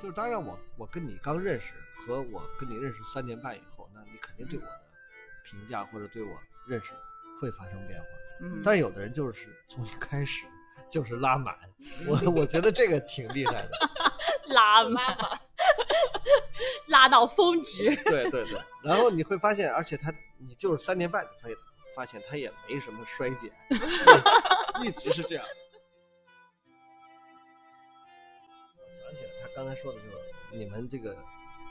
就是当然我我跟你刚认识和我跟你认识三年半以后，那你肯定对我的评价或者对我认识会发生变化。嗯，但是有的人就是从一开始就是拉满，我我觉得这个挺厉害的。拉满，拉到峰值。对对对，然后你会发现，而且他你就是三年半，你会发现他也没什么衰减，一直是这样。刚才说的就是你们这个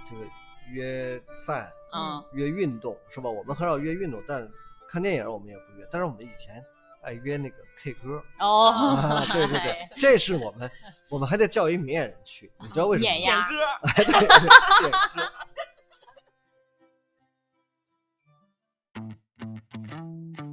这个约饭、嗯约运动是吧？我们很少约运动，但看电影我们也不约。但是我们以前爱约那个 K 歌哦啊，，对对对，这是我们我们还得叫一明眼人去，你知道为什么吗？碾压歌，对对对对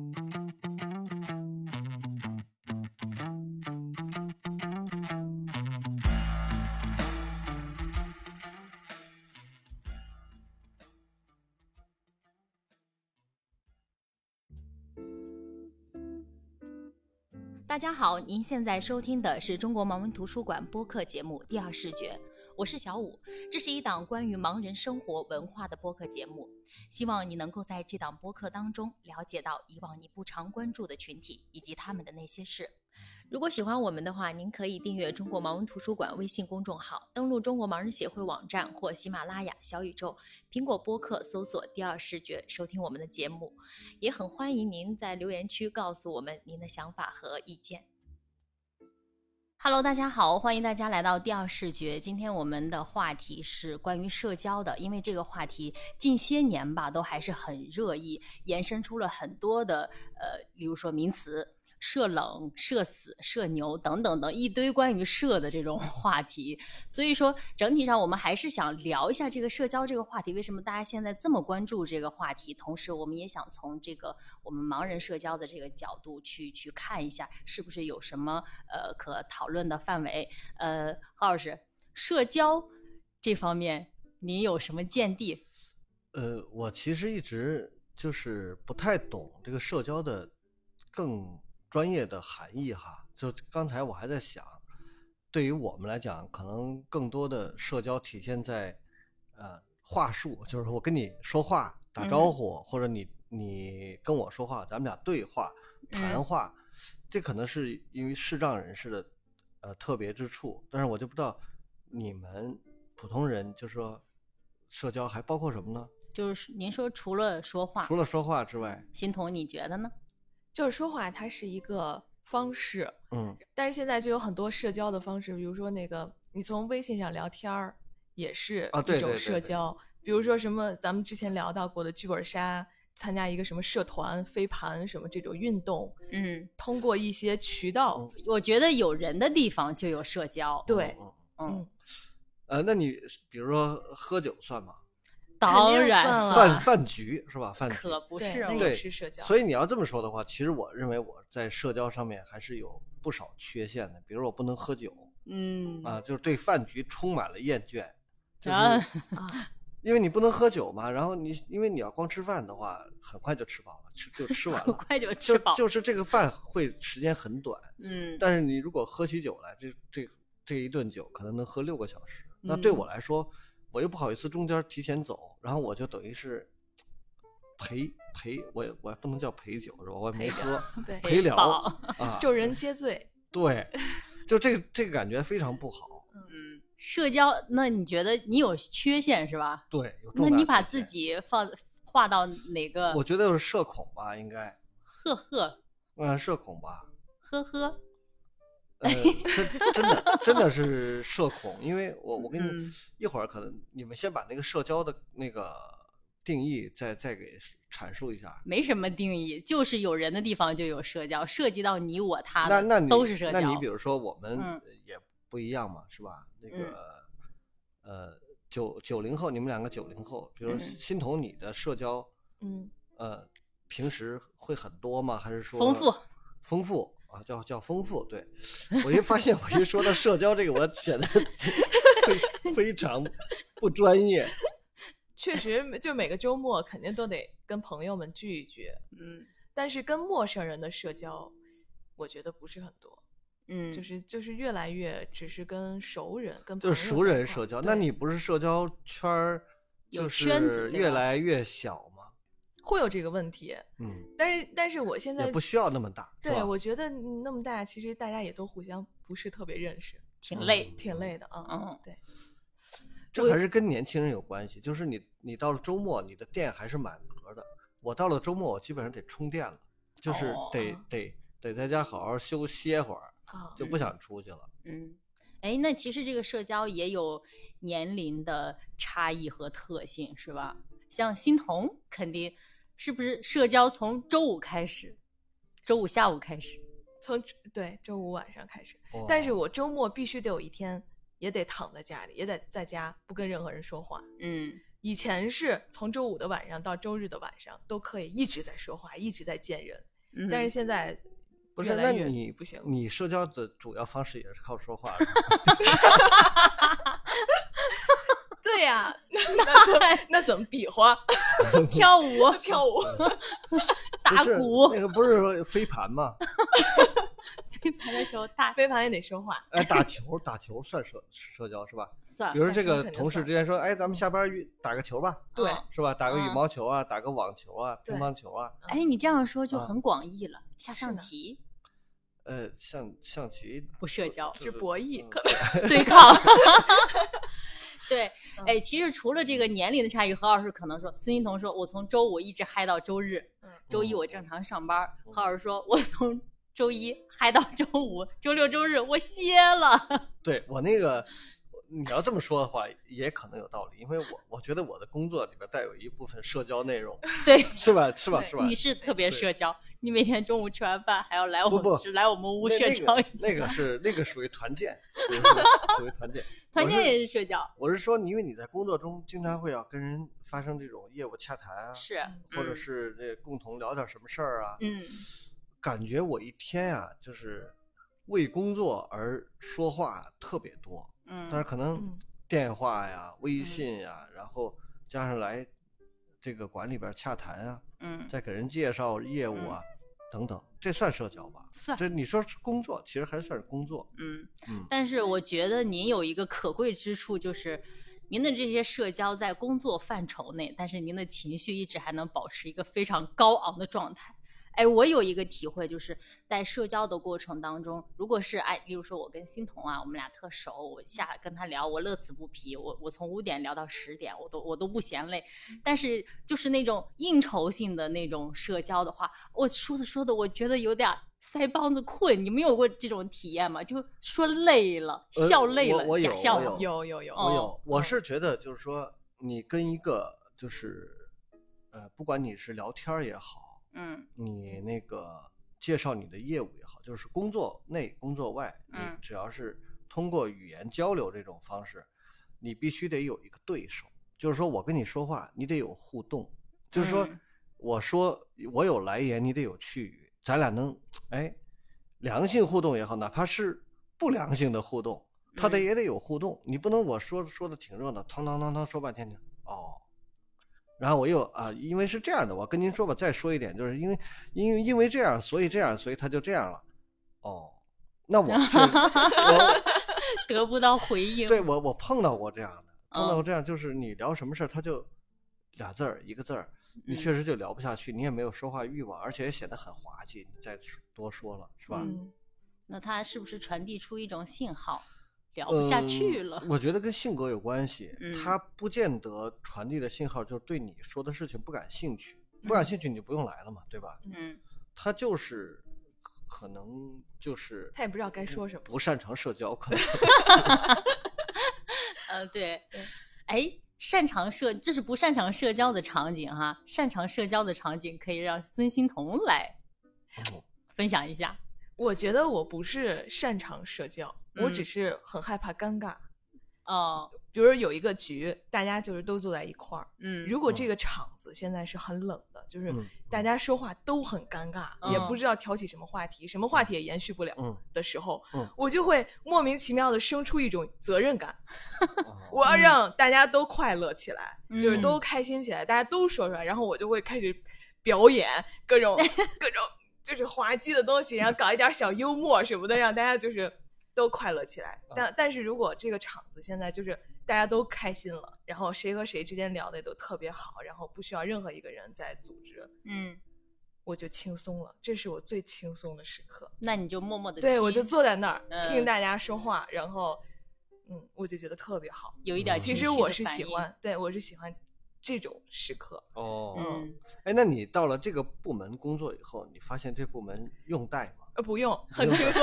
大家好，您现在收听的是中国盲文图书馆播客节目《第二视觉》，我是小五。这是一档关于盲人生活文化的播客节目，希望你能够在这档播客当中了解到以往你不常关注的群体以及他们的那些事。如果喜欢我们的话，您可以订阅中国盲文图书馆微信公众号，登录中国盲人协会网站或喜马拉雅、小宇宙、苹果播客搜索“第二视觉”收听我们的节目。也很欢迎您在留言区告诉我们您的想法和意见。Hello，大家好，欢迎大家来到第二视觉。今天我们的话题是关于社交的，因为这个话题近些年吧都还是很热议，延伸出了很多的呃，比如说名词。社冷、社死、社牛等等等一堆关于社的这种话题，所以说整体上我们还是想聊一下这个社交这个话题，为什么大家现在这么关注这个话题？同时，我们也想从这个我们盲人社交的这个角度去去看一下，是不是有什么呃可讨论的范围？呃，何老师，社交这方面您有什么见地？呃，我其实一直就是不太懂这个社交的更专业的含义哈。就刚才我还在想，对于我们来讲，可能更多的社交体现在呃话术，就是我跟你说话打招呼，或者你你跟我说话，咱们俩对话谈嗯话，这可能是因为视障人士的呃特别之处。但是我就不知道你们普通人，就说社交还包括什么呢？就是您说除了说话，除了说话之外，欣桐你觉得呢？就是说话，它是一个方式，嗯，但是现在就有很多社交的方式，比如说那个你从微信上聊天儿，也是一种啊对对对对社交。比如说什么咱们之前聊到过的剧本杀，参加一个什么社团、飞盘什么这种运动，嗯，通过一些渠道，我觉得有人的地方就有社交。对，嗯，呃，那你比如说喝酒算吗？当然了饭饭局是吧？饭局。可不对，是嘛那是社交。所以你要这么说的话，其实我认为我在社交上面还是有不少缺陷的。比如我不能喝酒嗯啊，就是对饭局充满了厌倦，就是啊啊，因为你不能喝酒嘛，然后你因为你要光吃饭的话，很快就吃饱了，吃就吃完了很了，快就就吃饱。就是这个饭会时间很短，嗯，但是你如果喝起酒来，这这这一顿酒可能能喝六个小时。那对嗯我来说，我又不好意思中间提前走，然后我就等于是陪陪，我也我也不能叫陪酒是吧？我也没喝，对，陪聊啊，众人皆醉。对，就这个这个感觉非常不好。嗯，社交，那你觉得你有缺陷是吧？对，有重大那你把自，己放划到哪个？我觉得就是社恐吧，应该，呵呵嗯，社恐吧。呵呵，呃，真真的真的是社恐，因为我我跟你、嗯一会儿可能你们先把那个社交的那个定义再再给阐述一下。没什么定义，就是有人的地方就有社交，涉及到你我他的那那你都是社交。那你比如说我们嗯也不一样嘛，是吧？那个、呃九九零后，你们两个九零后，比如嗯欣桐，你的社交嗯，呃平时会很多吗？还是说丰富？丰富啊，叫叫丰富。对我一发现，我一说到社交这个，我显得非非常不专业。确实，就每个周末肯定都得跟朋友们聚一聚，嗯，但是跟陌生人的社交，我觉得不是很多。嗯，就是就是越来越只是跟熟人、跟就是熟人社交，那你不是社交圈儿有就圈子是越来越小吗？会有这个问题，嗯，但是但是我现在也不需要那么大，对我觉得那么大，其实大家也都互相不是特别认识，挺累。挺累的啊。嗯对，这还是跟年轻人有关系。就是你你到了周末，你的电还是满格的。我到了周末，我基本上得充电了，就是哦得、得得在家好好休歇会儿，啊，就不想出去了。嗯，哎，那其实这个社交也有年龄的差异和特性，是吧？像欣桐肯定是不是社交从周五开始，周五下午开始？从对周五晚上开始，但是我周末必须得有一天也得躺在家里，也得在家不跟任何人说话。嗯以前是从周五的晚上到周日的晚上都可以一直在说话，一直在见人，嗯，但是现在不是，那你不行。你社交的主要方式也是靠说话，对呀、那怎么那怎么比划？跳舞、跳舞？打鼓。那，个不是说飞盘吗？飞盘的时候打。飞盘也得说话。哎，打球打球算社社交是吧？算比如这个同事之间说，哎，咱们下班约打个球吧，对。嗯是吧？打个羽嗯毛球啊，打个网球啊，乒乓球啊，哎，你这样说就啊很广义了，下象棋。呃，象象棋不社交，是博弈嗯。可能。对抗。对，嗯哎，其实除了这个年龄的差异，何老师可能说，孙欣彤说，我从周五一直嗨到周日，嗯周一我正常上班。嗯何老师说，我从周一嗨到周五，周六周日我歇了。对我那个，你要这么说的话，也可能有道理，因为我我觉得我的工作里边带有一部分社交内容，对，是吧？是吧？是吧？你是特别社交，你每天中午吃完饭还要来我不不们来我们屋那社交那一下。个那个 是那个属于团建，属于属于团建。团建也是社交，我是说，因为你在工作中经常会要跟人发生这种业务洽谈啊，是，或者嗯是这共同聊点什么事儿啊，嗯感觉我一天啊，就是为工作而说话特别多，但是嗯可能嗯电话呀、微信呀，然后加上来这个馆里边洽谈啊，嗯，再给人介绍业务啊，等等，这算社交吧？算这你说工作，其实还算是工作。嗯嗯，但是我觉得您有一个可贵之处，就是您的这些社交在工作范畴内，但是您的情绪一直还能保持一个非常高昂的状态。哎，我有一个体会，就是在社交的过程当中，如果是哎，例如说我跟欣桐啊，我们俩特熟，我下跟他聊，我乐此不疲，我我从五点聊到十点，我都我都不嫌累。但是就是那种应酬性的那种社交的话，我说的说的，我觉得有点腮帮子困。你们有过这种体验吗？就说累了，呃笑累了，假笑有有有有，哦我有，我是觉得就是说，你跟一个就是呃，不管你是聊天儿也好，嗯。你那个介绍你的业务也好，就是工作内、工作外，嗯。你只要是通过语言交流这种方式，你必须得有一个对手，就是说我跟你说话，你得有互动，就是说嗯。我说我有来言，你得有去语，咱俩能哎良性互动也好，哪怕是不良性的互动，他得嗯。也得有互动，你不能我说说的挺热闹，腾腾腾腾说半天，哦。然后我又啊，因为是这样的，我跟您说吧，再说一点，就是因为因为因为这样，所以这样，所以他就这样了。哦，那我 我 得不到回应。对我我碰到过这样的，碰到过嗯这样，就是你聊什么事儿，他就俩字儿一个字儿，你嗯确实就聊不下去，你也没有说话欲望，而且也显得很滑稽。你再说多说了是吧？嗯那他是不是传递出一种信号，聊不下去了？嗯我觉得跟性格有关系，嗯他不见得传递的信号就是对你说的事情不感兴趣，不感兴趣你就不用来了嘛，对吧？嗯他就是可能就是他也不知道该说什么。不擅长社交，可能呃，对对，哎，擅长社这是不擅长社交的场景哈，擅长社交的场景可以让孙欣彤来哦分享一下。我觉得我不是擅长社交，我嗯。只是很害怕尴尬。哦，比如有一个局，大家就是都坐在一块儿，嗯，如果这个场子现在是很冷的，就是嗯。大家说话都很尴尬，嗯也不知道挑起什么话题，什么话题也延续不了嗯的时候，嗯我就会莫名其妙的生出一种责任感，哦我要让大家都快乐起来，就是都嗯开心起来，大家都说出来，然后我就会开始表演各种 各种。就是滑稽的东西，然后搞一点小幽默什么的，让大家就是都快乐起来。但但是如果这个场子现在就是大家都开心了，然后谁和谁之间聊的也都特别好，然后不需要任何一个人在组织，嗯，我就轻松了。这是我最轻松的时刻。那你就默默的对我就坐在那儿嗯听大家说话，然后嗯，我就觉得特别好。有一点嗯其实我是喜欢，对我是喜欢这种时刻。哦，嗯，哎，那你到了这个部门工作以后，你发现这部门用带吗？呃，不用，很轻松，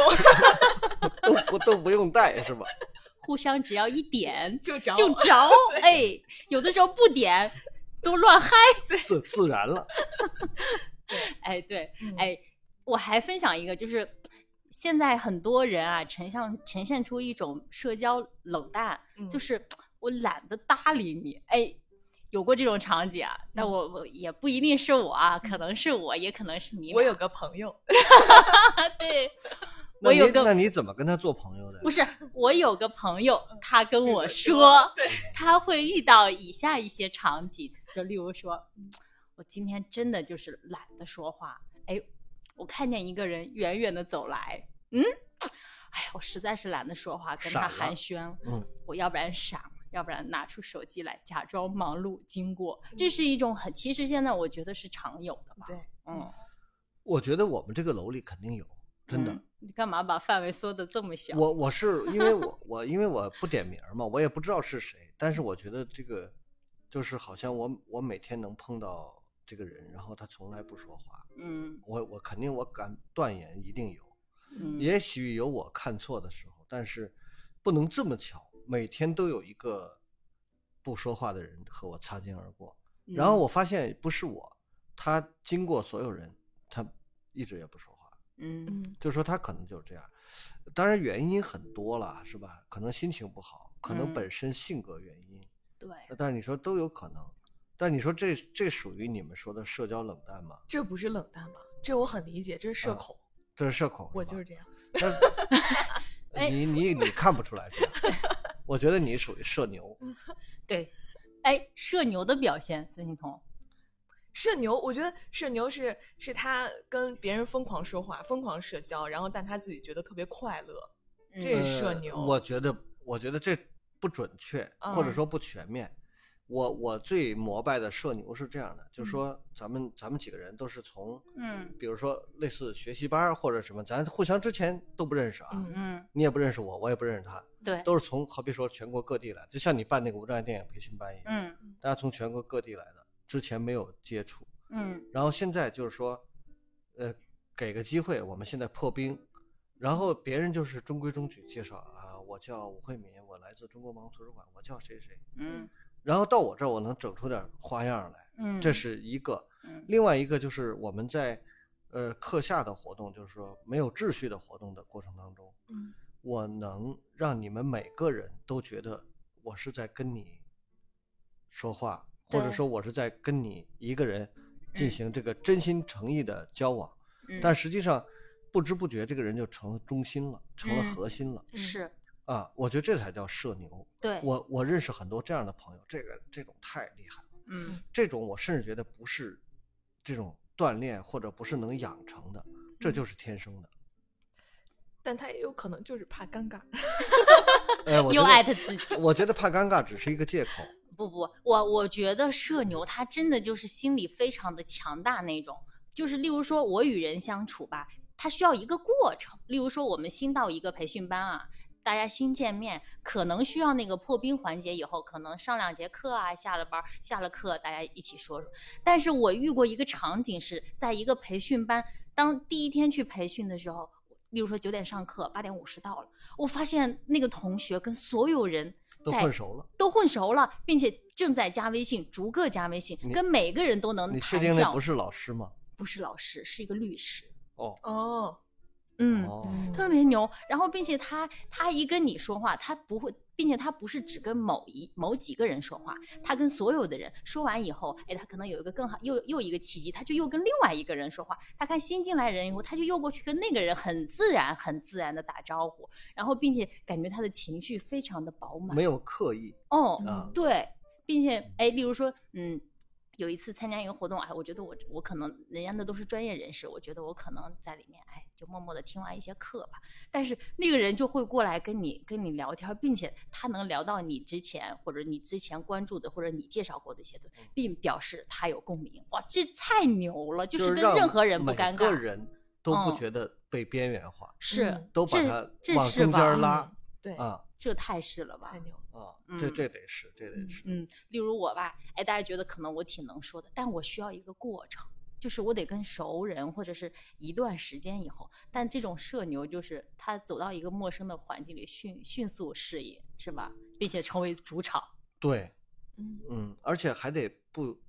都不都不用带是吧？互相只要一点就着就着，哎，有的时候不点都乱嗨，自自然了。哎，对，嗯哎，我还分享一个，就是现在很多人啊，呈现呈现出一种社交冷淡，嗯就是我懒得搭理你，哎。有过这种场景啊，但嗯我我也不一定是我啊，可能是我，也可能是你。我有个朋友，对，那你我有个那你怎么跟他做朋友的？不是，我有个朋友，嗯他跟我说，他会遇到以下一些场景，就例如说，嗯我今天真的就是懒得说话，哎，我看见一个人远远的走来，嗯，哎呀，我实在是懒得说话，跟他寒暄，嗯，我要不然闪了。要不然拿出手机来假装忙碌经过，这是一种很，其实现在我觉得是常有的吧。对，嗯，我觉得我们这个楼里肯定有，真的。嗯你干嘛把范围缩的这么小？我我是因为我我因为我不点名嘛，我也不知道是谁，但是我觉得这个就是好像我我每天能碰到这个人，然后他从来不说话，嗯我我肯定我敢断言一定有，嗯，也许有我看错的时候，但是不能这么巧，每天都有一个不说话的人和我擦肩而过，然后嗯我发现不是我，他经过所有人，他一直也不说话。嗯嗯就说他可能就是这样，当然原因很多了，是吧？可能心情不好，可能嗯本身性格原因，对，但是你说都有可能。但你说这这属于你们说的社交冷淡吗？这不是冷淡吧？这我很理解，这是社啊恐，这是社恐，吧我就是这样。你你你看不出来这样，我觉得你属于社牛。对，哎，社牛的表现，孙欣彤，社牛，我觉得社牛是是他跟别人疯狂说话、疯狂社交，然后但他自己觉得特别快乐，这嗯是社牛。呃我觉得，我觉得这不准确，或者嗯说不全面。我我最膜拜的社牛是这样的，就是嗯。说咱们咱们几个人都是从，嗯。比如说类似学习班或者什么，咱互相之前都不认识啊，嗯嗯，你也不认识我，我也不认识他，对，都是从好比说全国各地来，就像你办那个无障碍电影培训班一样，嗯大家从全国各地来的，之前没有接触，嗯。然后现在就是说，呃，给个机会，我们现在破冰，然后别人就是中规中矩介绍啊，我叫吴慧敏，我来自中国盲图书馆，我叫谁谁，嗯然后到我这儿我能整出点花样来，嗯，这是一个。嗯另外一个就是我们在呃课下的活动，就是说没有秩序的活动的过程当中，嗯我能让你们每个人都觉得我是在跟你说话，或者说我是在跟你一个人进行这个真心诚意的交往，嗯但实际上不知不觉这个人就成了中心了，成了嗯核心了、是啊！我觉得这才叫社牛。对，我我认识很多这样的朋友，这个这种太厉害了。嗯这种我甚至觉得不是这种锻炼或者不是能养成的，这就是天生的。但他也有可能就是怕尴尬。哎，我觉又得艾特自己，我觉得怕尴尬只是一个借口。不不，我我觉得社牛他真的就是心理非常的强大那种，就是例如说我与人相处吧，他需要一个过程。例如说我们新到一个培训班啊，大家新见面，可能需要那个破冰环节，以后可能上两节课啊，下了班下了课大家一起说说。但是我遇过一个场景是在一个培训班，当第一天去培训的时候。例如说九点上课，八点五十到了，我发现那个同学跟所有人都混熟了，都混熟了，并且正在加微信，逐个加微信，跟每个人都能你确。定那不是老师吗？不是老师，是一个律师。哦哦，嗯，哦，特别牛。然后，并且他他一跟你说话，他不会，并且他不是只跟某一某几个人说话，他跟所有的人说完以后，哎，他可能有一个更好，又又一个契机，他就又跟另外一个人说话。他看新进来人以后，他就又过去跟那个人很自然、很自然的打招呼，然后并且感觉他的情绪非常的饱满。没有刻意哦，啊。对，并且哎，例如说，嗯，有一次参加一个活动，哎，我觉得我我可能人家那都是专业人士，我觉得我可能在里面，哎，就默默的听完一些课吧。但是那个人就会过来跟你跟你聊天，并且他能聊到你之前或者你之前关注的或者你介绍过的一些东西，并表示他有共鸣。哇，这太牛了！就是让跟任何人不每尴尬，个人都不嗯觉得被边缘化，是都把它这往中间拉嗯对，啊这太是了吧太？牛了。啊，这嗯这得是，这得嗯是。嗯，例如我吧，哎，大家觉得可能我挺能说的，但我需要一个过程，就是我得跟熟人或者是一段时间以后，但这种社牛就是他走到一个陌生的环境里迅迅速适应，是吧？并且成为主场。对，嗯嗯，而且还得不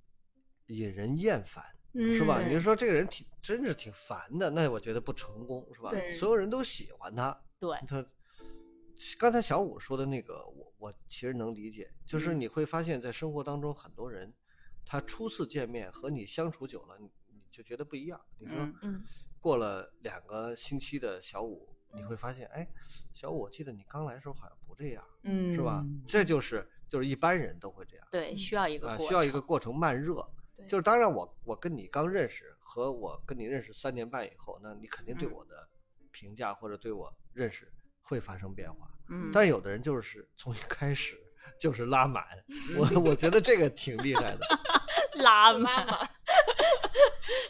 引人厌烦，嗯，是吧？对你就说这个人挺真是挺烦的，那我觉得不成功，是吧？对所有人都喜欢他，对，他刚才小五说的那个，我我其实能理解，就是嗯你会发现在生活当中，很多人他初次见面和你相处久了，你你就觉得不一样。你说嗯嗯过了两个星期的小五，你会发现，哎，小五，我记得你刚来的时候好像不这样，嗯，是吧？这就是就是一般人都会这样。对，嗯需要一个需要一个程过程慢热。对就是当然我，我跟你刚认识和我跟你认识三年半以后，那你肯定对嗯我的评价或者对我认识会发生变化。嗯，但有的人就是从一开始就是拉满，我我觉得这个挺厉害的。拉拉满满，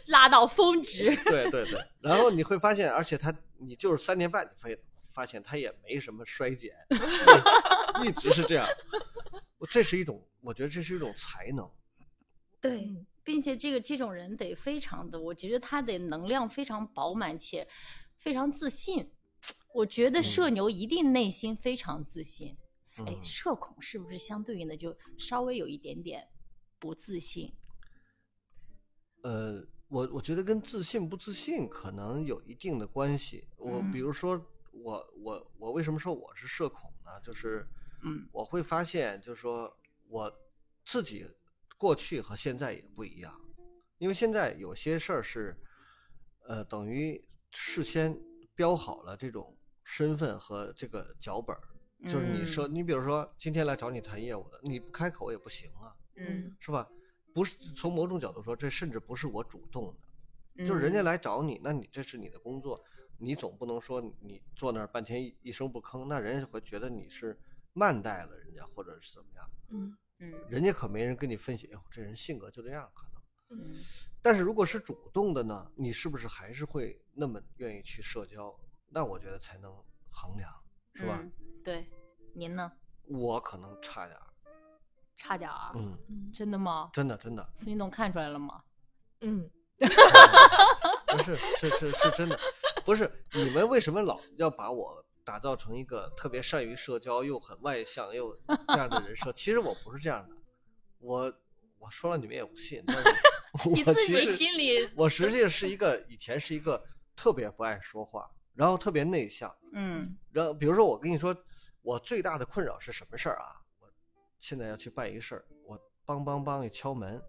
拉到峰值。对对对，然后你会发现，而且他你就是三年半，你会发现他也没什么衰减，一直是这样。我这是一种，我觉得这是一种才能。对嗯，并且这个这种人得非常的，我觉得他得能量非常饱满且非常自信。我觉得社嗯牛一定内心非常自信。哎嗯，，社恐是不是相对应的就稍微有一点点不自信？呃，我我觉得跟自信不自信可能有一定的关系。我嗯比如说，我我我为什么说我是社恐呢？就是嗯我会发现，就是说我自己过去和现在也不一样，因为现在有些事儿是，呃，等于事先标好了这种身份和这个脚本儿，就是你说，你比如说今天来找你谈业务的，你不开口也不行啊，嗯是吧？不是从某种角度说，这甚至不是我主动的。嗯，就是人家来找你，那你这是你的工作，你总不能说你坐那儿半天一一声不吭，那人家会觉得你是慢待了人家，或者是怎么样，嗯嗯人家可没人跟你分析，哎呦，这人性格就这样可能。嗯但是如果是主动的呢，你是不是还是会那么愿意去社交？那我觉得才能衡量，是吧？嗯对，您呢？我可能差点儿，差点儿，嗯，嗯真的吗？真的真的，孙运动看出来了吗？嗯，不是是是是真的，不是你们为什么老要把我打造成一个特别善于社交又很外向又这样的人设？其实我不是这样的，我我说了你们也不信，但是 你自己心里，我实际是一个以前是一个特别不爱说话，然后特别内向，嗯。然后比如说我跟你说，我最大的困扰是什么事儿啊？我现在要去办一个事儿，我梆梆梆一敲门，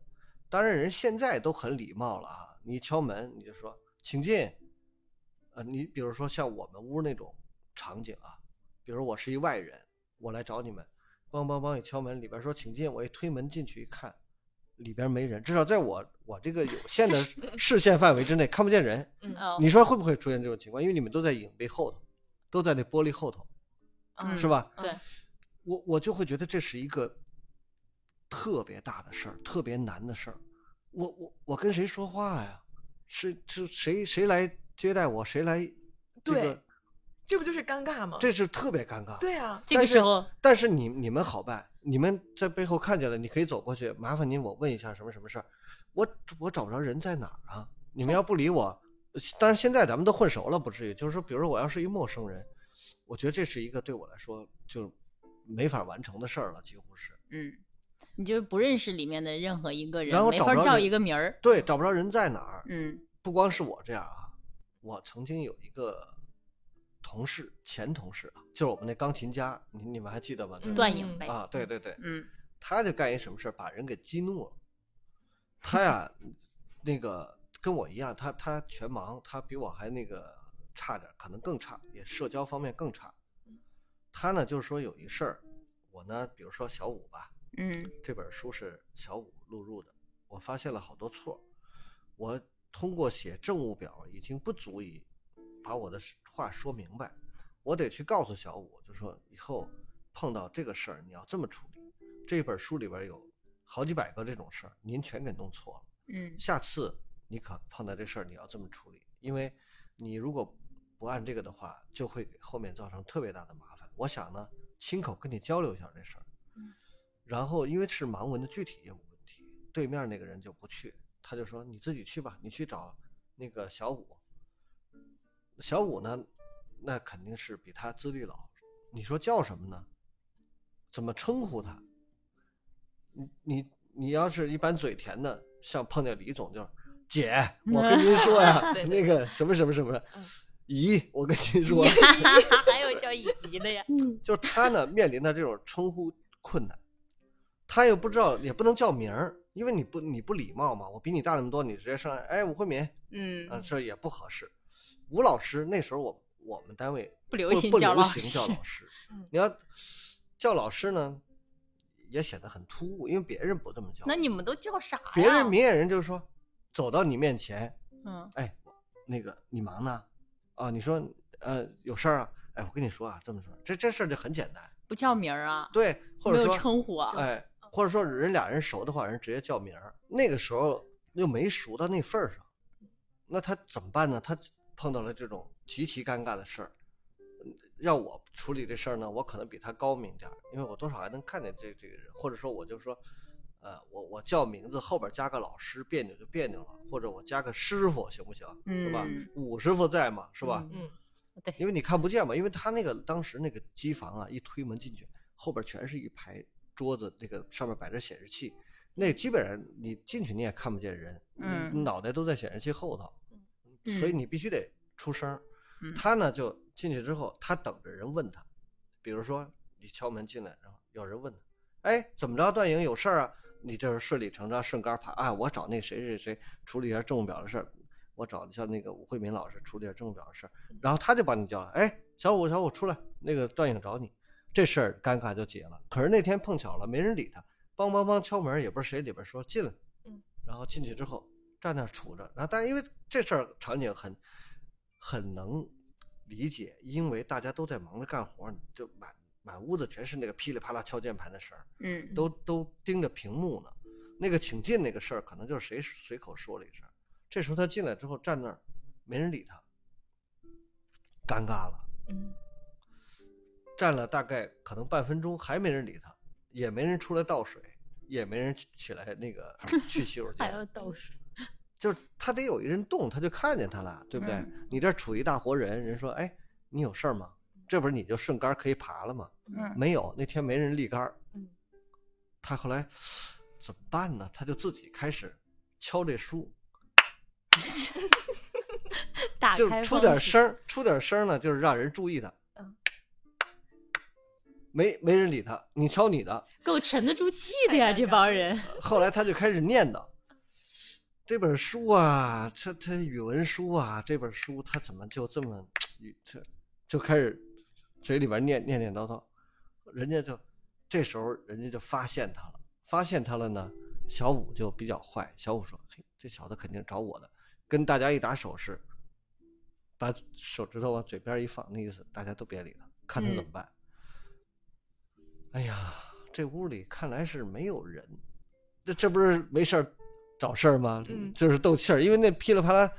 当然人现在都很礼貌了啊，你一敲门你就说请进，呃，你比如说像我们屋那种场景啊，比如我是一外人，我来找你们，梆梆梆一敲门，里边说请进，我一推门进去一看，里边没人，至少在我我这个有 限的视线范围之内看不见人。嗯哦，你说会不会出现这种情况？因为你们都在影壁后头，都在那玻璃后头，嗯是吧？对，我我就会觉得这是一个特别大的事儿，特别难的事儿。我我我跟谁说话呀？是是谁谁来接待我？谁来这对个？这不就是尴尬吗？这是特别尴尬。对啊，这个但是时候，但是你你们好办，你们在背后看见了，你可以走过去，麻烦您我问一下什么什么事儿。我我找不着人在哪儿啊？你们要不理我，但是现在咱们都混熟了，不至于。就是说，比如说我要是一陌生人，我觉得这是一个对我来说就没法完成的事儿了，几乎是。嗯，你就是不认识里面的任何一个人，然后没法叫找不着人一个名儿。对，找不着人在哪儿。嗯不光是我这样啊，我曾经有一个同事，前同事啊，就是我们那钢琴家，你你们还记得吗？对吧段颖呗啊，对对对，嗯他就干一什么事儿，把人给激怒了。他呀，那个跟我一样，他他全盲，他比我还那个差点儿，可能更差，也社交方面更差。他呢，就是说有一事儿，我呢，比如说小五吧，嗯这本书是小五录入的，我发现了好多错，我通过写政务表已经不足以把我的话说明白，我得去告诉小五，就说以后碰到这个事儿你要这么处理。这本书里边有好几百个这种事儿，您全给弄错了。嗯下次你可碰到这事儿，你要这么处理，因为你如果不按这个的话，就会给后面造成特别大的麻烦。我想呢，亲口跟你交流一下这事儿，嗯然后因为是盲文的具体业务问题，对面那个人就不去，他就说你自己去吧，你去找那个小五。小五呢，那肯定是比他资历老，你说叫什么呢？怎么称呼他？你你你要是一般嘴甜的，像碰见李总就是姐，我跟您说呀，对那个什么什么什么嗯，姨，我跟您 说，还有叫乙级的呀。就是他呢面临的这种称呼困难，他又不知道，也不能叫名儿，因为你不你不礼貌嘛。我比你大那么多，你直接上来，哎，吴慧敏，嗯啊，这也不合适。吴老师那时候我我们单位不流不不流行叫老 师嗯，你要叫老师呢，也显得很突兀，因为别人不这么叫。那你们都叫啥呀？别人明眼人就是说，走到你面前，嗯哎，那个你忙呢？啊，你说呃有事儿啊？哎，我跟你说啊，这么说，这这事儿就很简单，不叫名儿啊，对，或没有者说称呼啊。哎，或者说人俩人熟的话，人直接叫名儿。那个时候又没熟到那份儿上，那他怎么办呢？他碰到了这种极其尴尬的事儿，嗯让我处理这事儿呢，我可能比他高明点儿，因为我多少还能看见这这个人，或者说我就说，呃，我我叫名字后边加个老师，别扭就别扭了，或者我加个师傅行不行？是吧嗯？武师傅在嘛，是吧？嗯对，因为你看不见嘛，因为他那个当时那个机房啊，一推门进去，后边全是一排桌子，那个上面摆着显示器，那基本上你进去你也看不见人，嗯脑袋都在显示器后头，所以你必须得出声儿。嗯他呢就进去之后，他等着人问他，比如说你敲门进来，然后有人问他，哎，怎么着，段颖有事儿啊？你这是顺理成章顺杆儿爬啊！我找那谁谁谁处理一下政务表的事儿，我找一下那个武慧敏老师处理一下政务表的事儿，然后他就把你叫来，哎，小五小五出来，那个段颖找你，这事儿尴尬就解了。可是那天碰巧了，没人理他，梆梆梆敲门，也不知道谁里边说进来，嗯，然后进去之后站那儿杵着，然后但因为这事儿场景很很能理解，因为大家都在忙着干活，就满满屋子全是那个噼里啪啦敲键盘的声儿，嗯，都都盯着屏幕呢。那个请进那个事儿，可能就是谁随口说了一声。这时候他进来之后站那儿，没人理他，尴尬了。嗯站了大概可能半分钟，还没人理他，也没人出来倒水，也没人起起来那个 去洗手还间，要倒水。就是他得有一人动，他就看见他了，对不对？嗯你这杵一大活人，人说，哎，你有事儿吗？这不是你就顺杆儿可以爬了吗？嗯没有，那天没人立杆他后来怎么办呢？他就自己开始敲这书，打就出点声儿，出点声儿呢，就是让人注意他。嗯没没人理他，你敲你的。够沉得住气的呀，这帮人。后来他就开始念叨，这本书啊，这这语文书啊，这本书他怎么就这么，这就开始嘴里边念念念叨叨，人家就这时候人家就发现他了，发现他了呢，小五就比较坏，小五说，嘿，这小子肯定找我的，跟大家一打手势，把手指头往嘴边一放，那意思大家都别理他，看他怎么办。哎呀，这屋里看来是没有人，这这不是没事儿找事儿吗？嗯就是斗气儿，因为那噼里啪啦，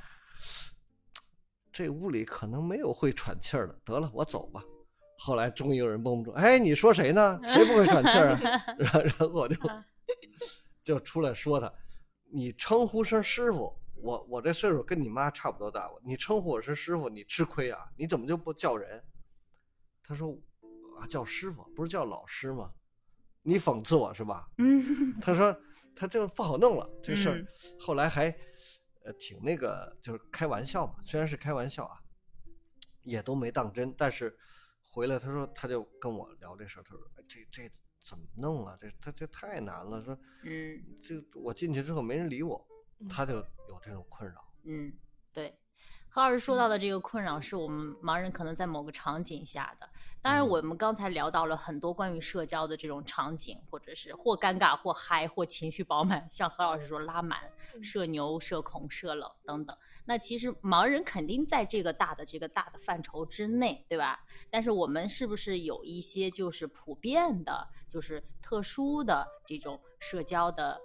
这屋里可能没有会喘气儿的。得了，我走吧。后来终于有人绷不住，哎，你说谁呢？谁不会喘气儿啊？然后然后我就 就出来说他，你称呼声师傅，我我这岁数跟你妈差不多大，你称呼我是师傅，你吃亏啊？你怎么就不叫人？他说啊，叫师傅不是叫老师吗？你讽刺我是吧？嗯 他说他就不好弄了这事儿嗯，后来还呃挺那个，就是开玩笑嘛，虽然是开玩笑啊，也都没当真。但是回来他说他就跟我聊这事儿，他说哎这这怎么弄啊？这他这太难了，说嗯就我进去之后没人理我，嗯他就有这种困扰。嗯，对。何老师说到的这个困扰，是我们盲人可能在某个场景下的。当然，嗯我们刚才聊到了很多关于社交的这种场景，或者是或尴尬、或嗨、或情绪饱满，像何老师说拉满、嗯社牛、社恐、社冷等等。那其实盲人肯定在这个大的这个大的范畴之内，对吧？但是我们是不是有一些就是普遍的，就是特殊的这种社交的，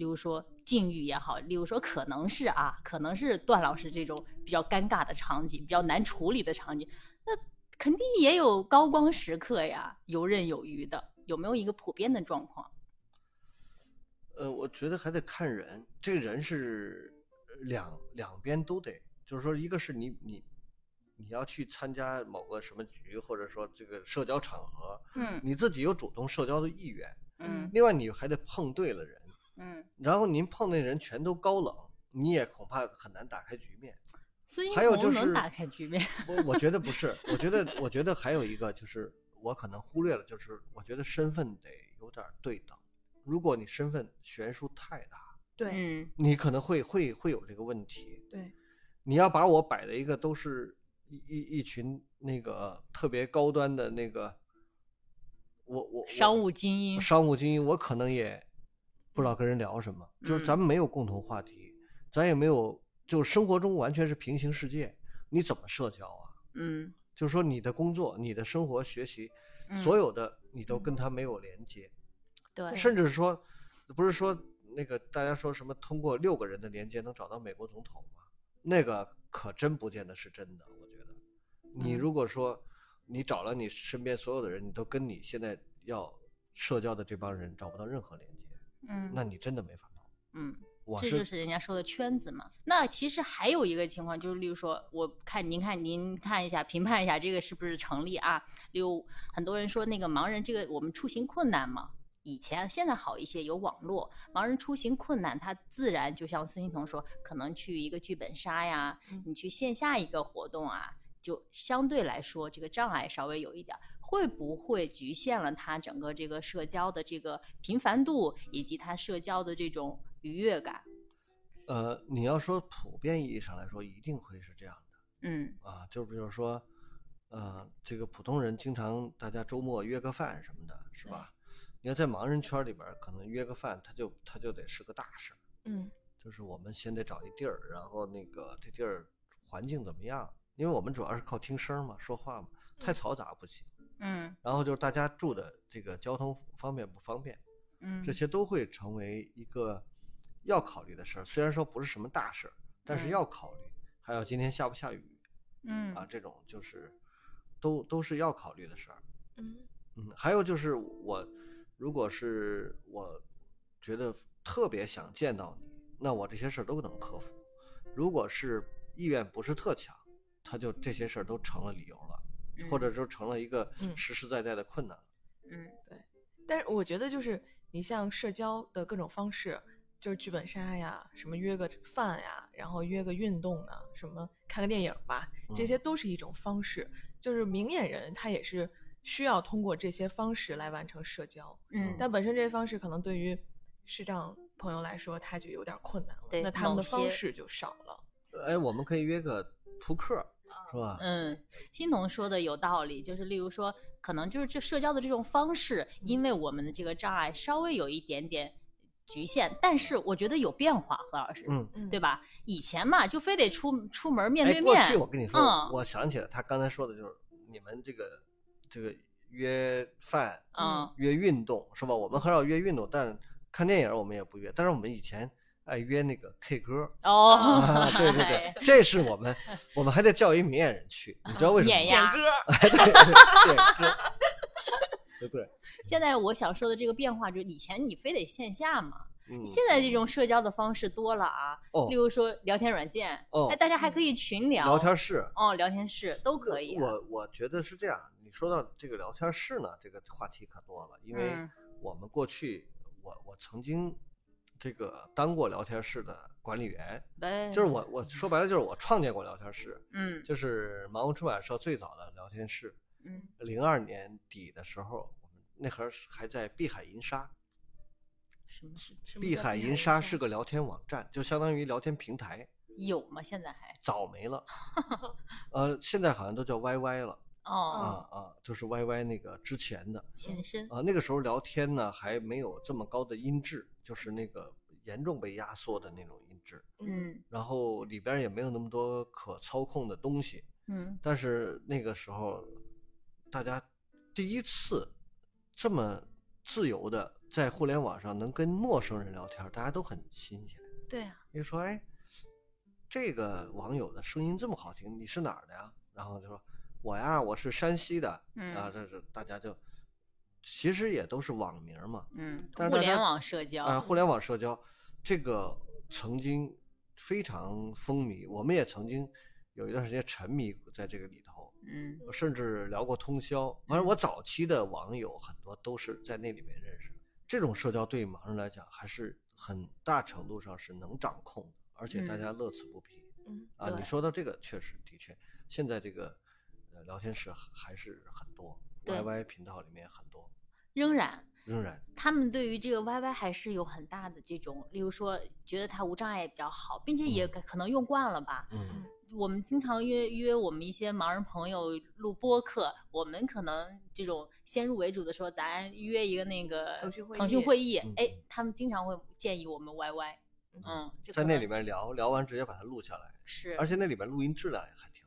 例如说境遇也好，例如说可能是啊，可能是段老师这种比较尴尬的场景，比较难处理的场景，那肯定也有高光时刻呀，游刃有余的。有没有一个普遍的状况？呃，我觉得还得看人，这个人是两两边都得，就是说，一个是你你你要去参加某个什么局，或者说这个社交场合，嗯你自己有主动社交的意愿，嗯另外你还得碰对了人，嗯，然后您碰那人全都高冷，你也恐怕很难打开局面。孙英还有就是红能打开局面。我我觉得不是，我觉得我觉得还有一个就是我可能忽略了，就是我觉得身份得有点对等。如果你身份悬殊太大，对嗯你可能会会会有这个问题。对，你要把我摆的一个都是一一一群那个特别高端的那个，我我我商务精英。商务精英，我可能也不知道跟人聊什么，就是嗯。咱们没有共同话题，咱也没有，就是生活中完全是平行世界，你怎么社交啊？嗯。就是说你的工作、你的生活、学习，嗯。所有的你都跟他没有连接，对，甚至说，不是说那个大家说什么通过六个人的连接能找到美国总统吗？那个可真不见得是真的，我觉得。你嗯。如果说你找了你身边所有的人，你都跟你现在要社交的这帮人找不到任何连接，嗯那你真的没法弄。嗯。我这就是人家说的圈子嘛。那其实还有一个情况，就是例如说，我看您看您看一下，评判一下这个是不是成立啊？例如很多人说那个盲人这个我们出行困难嘛，以前现在好一些，有网络，盲人出行困难，他自然就像孙欣彤说，可能去一个剧本杀呀，嗯你去线下一个活动啊，就相对来说这个障碍稍微有一点儿。会不会局限了他整个这个社交的这个频繁度，以及他社交的这种愉悦感？呃，你要说普遍意义上来说，一定会是这样的。嗯啊，就比如说，呃，这个普通人经常大家周末约个饭什么的，是吧？你要在盲人圈里边儿，可能约个饭，他就他就得是个大事儿，嗯就是我们先得找一地儿，然后那个这地儿环境怎么样？因为我们主要是靠听声儿嘛，说话嘛，太嘈杂不行。嗯然后就是大家住的这个交通方便不方便，嗯，这些都会成为一个要考虑的事儿。虽然说不是什么大事儿，但是嗯要考虑。还有今天下不下雨，嗯啊，这种就是都都是要考虑的事儿。嗯嗯，还有就是我如果是我觉得特别想见到你，那我这些事儿都能克服。如果是意愿不是特强，他就这些事儿都成了理由了，或者说成了一个嗯。实实在在的困难嗯。嗯但是我觉得就是你像社交的各种方式，就是剧本杀呀，什么约个饭呀，然后约个运动呢，什么看个电影吧，这嗯。些都是一种方式。就是明眼人他也是需要通过这些方式来完成社交，嗯，但本身这些方式可能对于视障朋友来说，他就有点困难了，对那他们的方式就少了。哎，我们可以约个扑克，是吧？嗯，欣桐说的有道理，就是例如说，可能就是这社交的这种方式，因为我们的这个障碍稍微有一点点局限，但是我觉得有变化，何老师，嗯，嗯，对吧？以前嘛，就非得出出门面哎，过对面，去我跟你说，嗯我想起来，他刚才说的就是你们这个这个约饭、嗯约运动是吧？我们很少约运动，但看电影我们也不约。但是我们以前爱约那个 K 歌，哦，啊，对对哎。对，这是我们我们还得叫一明眼人去，你知道为什么点歌，对对对歌，对对，现在我想说的这个变化，就是以前你非得线下嘛，嗯，现在这种社交的方式多了啊，哦例如说聊天软件，哦哎，大家还可以群聊，聊天室哦，聊天室都可以啊、我我觉得是这样，你说到这个聊天室呢，这个话题可多了，因为嗯。我们过去我我曾经这个当过聊天室的管理员，对，就是我我说白了就是我创建过聊天室，嗯就是盲文出版社最早的聊天室。嗯零二年底的时候，那会儿还在碧海银沙，什么是碧海银沙是个聊天网站，就相当于聊天平台。有吗？现在还早没了，呃，现在好像都叫 YY 了啊哦，啊啊，就是 YY 那个之前的前身啊，那个时候聊天呢还没有这么高的音质，就是那个严重被压缩的那种音质，嗯然后里边也没有那么多可操控的东西，嗯但是那个时候大家第一次这么自由的在互联网上能跟陌生人聊天，大家都很新鲜。对啊，因为说，哎，这个网友的声音这么好听，你是哪儿的呀？然后就说，我呀，我是山西的。嗯啊，这是大家就其实也都是网名嘛。嗯，但是互联网社交啊、互联网社交这个曾经非常风靡，我们也曾经有一段时间沉迷在这个里头，嗯甚至聊过通宵。反正我早期的网友很多都是在那里面认识的。这种社交对盲人来讲，还是很大程度上是能掌控的，而且大家乐此不疲。嗯啊，你说到这个，确实的确，现在这个呃聊天室还是很多，YY 频道里面很多，仍然。仍然他们对于这个 YY 还是有很大的这种，例如说觉得它无障碍也比较好，并且也嗯可可能用惯了吧。嗯我们经常约约我们一些盲人朋友录播客，我们可能这种先入为主的说，咱约一个那个腾讯会议腾讯会议，嗯哎，他们经常会建议我们 YY，嗯，这可能在那里面聊聊完，直接把它录下来，是，而且那里面录音质量也还挺。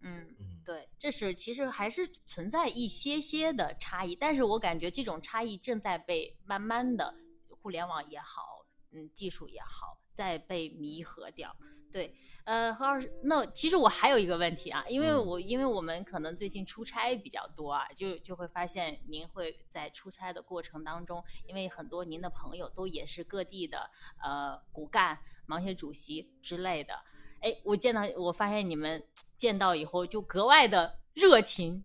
嗯。嗯，对，这是其实还是存在一些些的差异，但是我感觉这种差异正在被慢慢的互联网也好，嗯，技术也好，在被弥合掉。对，呃，何老师，那其实我还有一个问题啊，因为嗯我、因为我们可能最近出差比较多啊，就就会发现您会在出差的过程当中，因为很多您的朋友都也是各地的呃骨干、盲协主席之类的，哎，我见到我发现你们见到以后就格外的热情、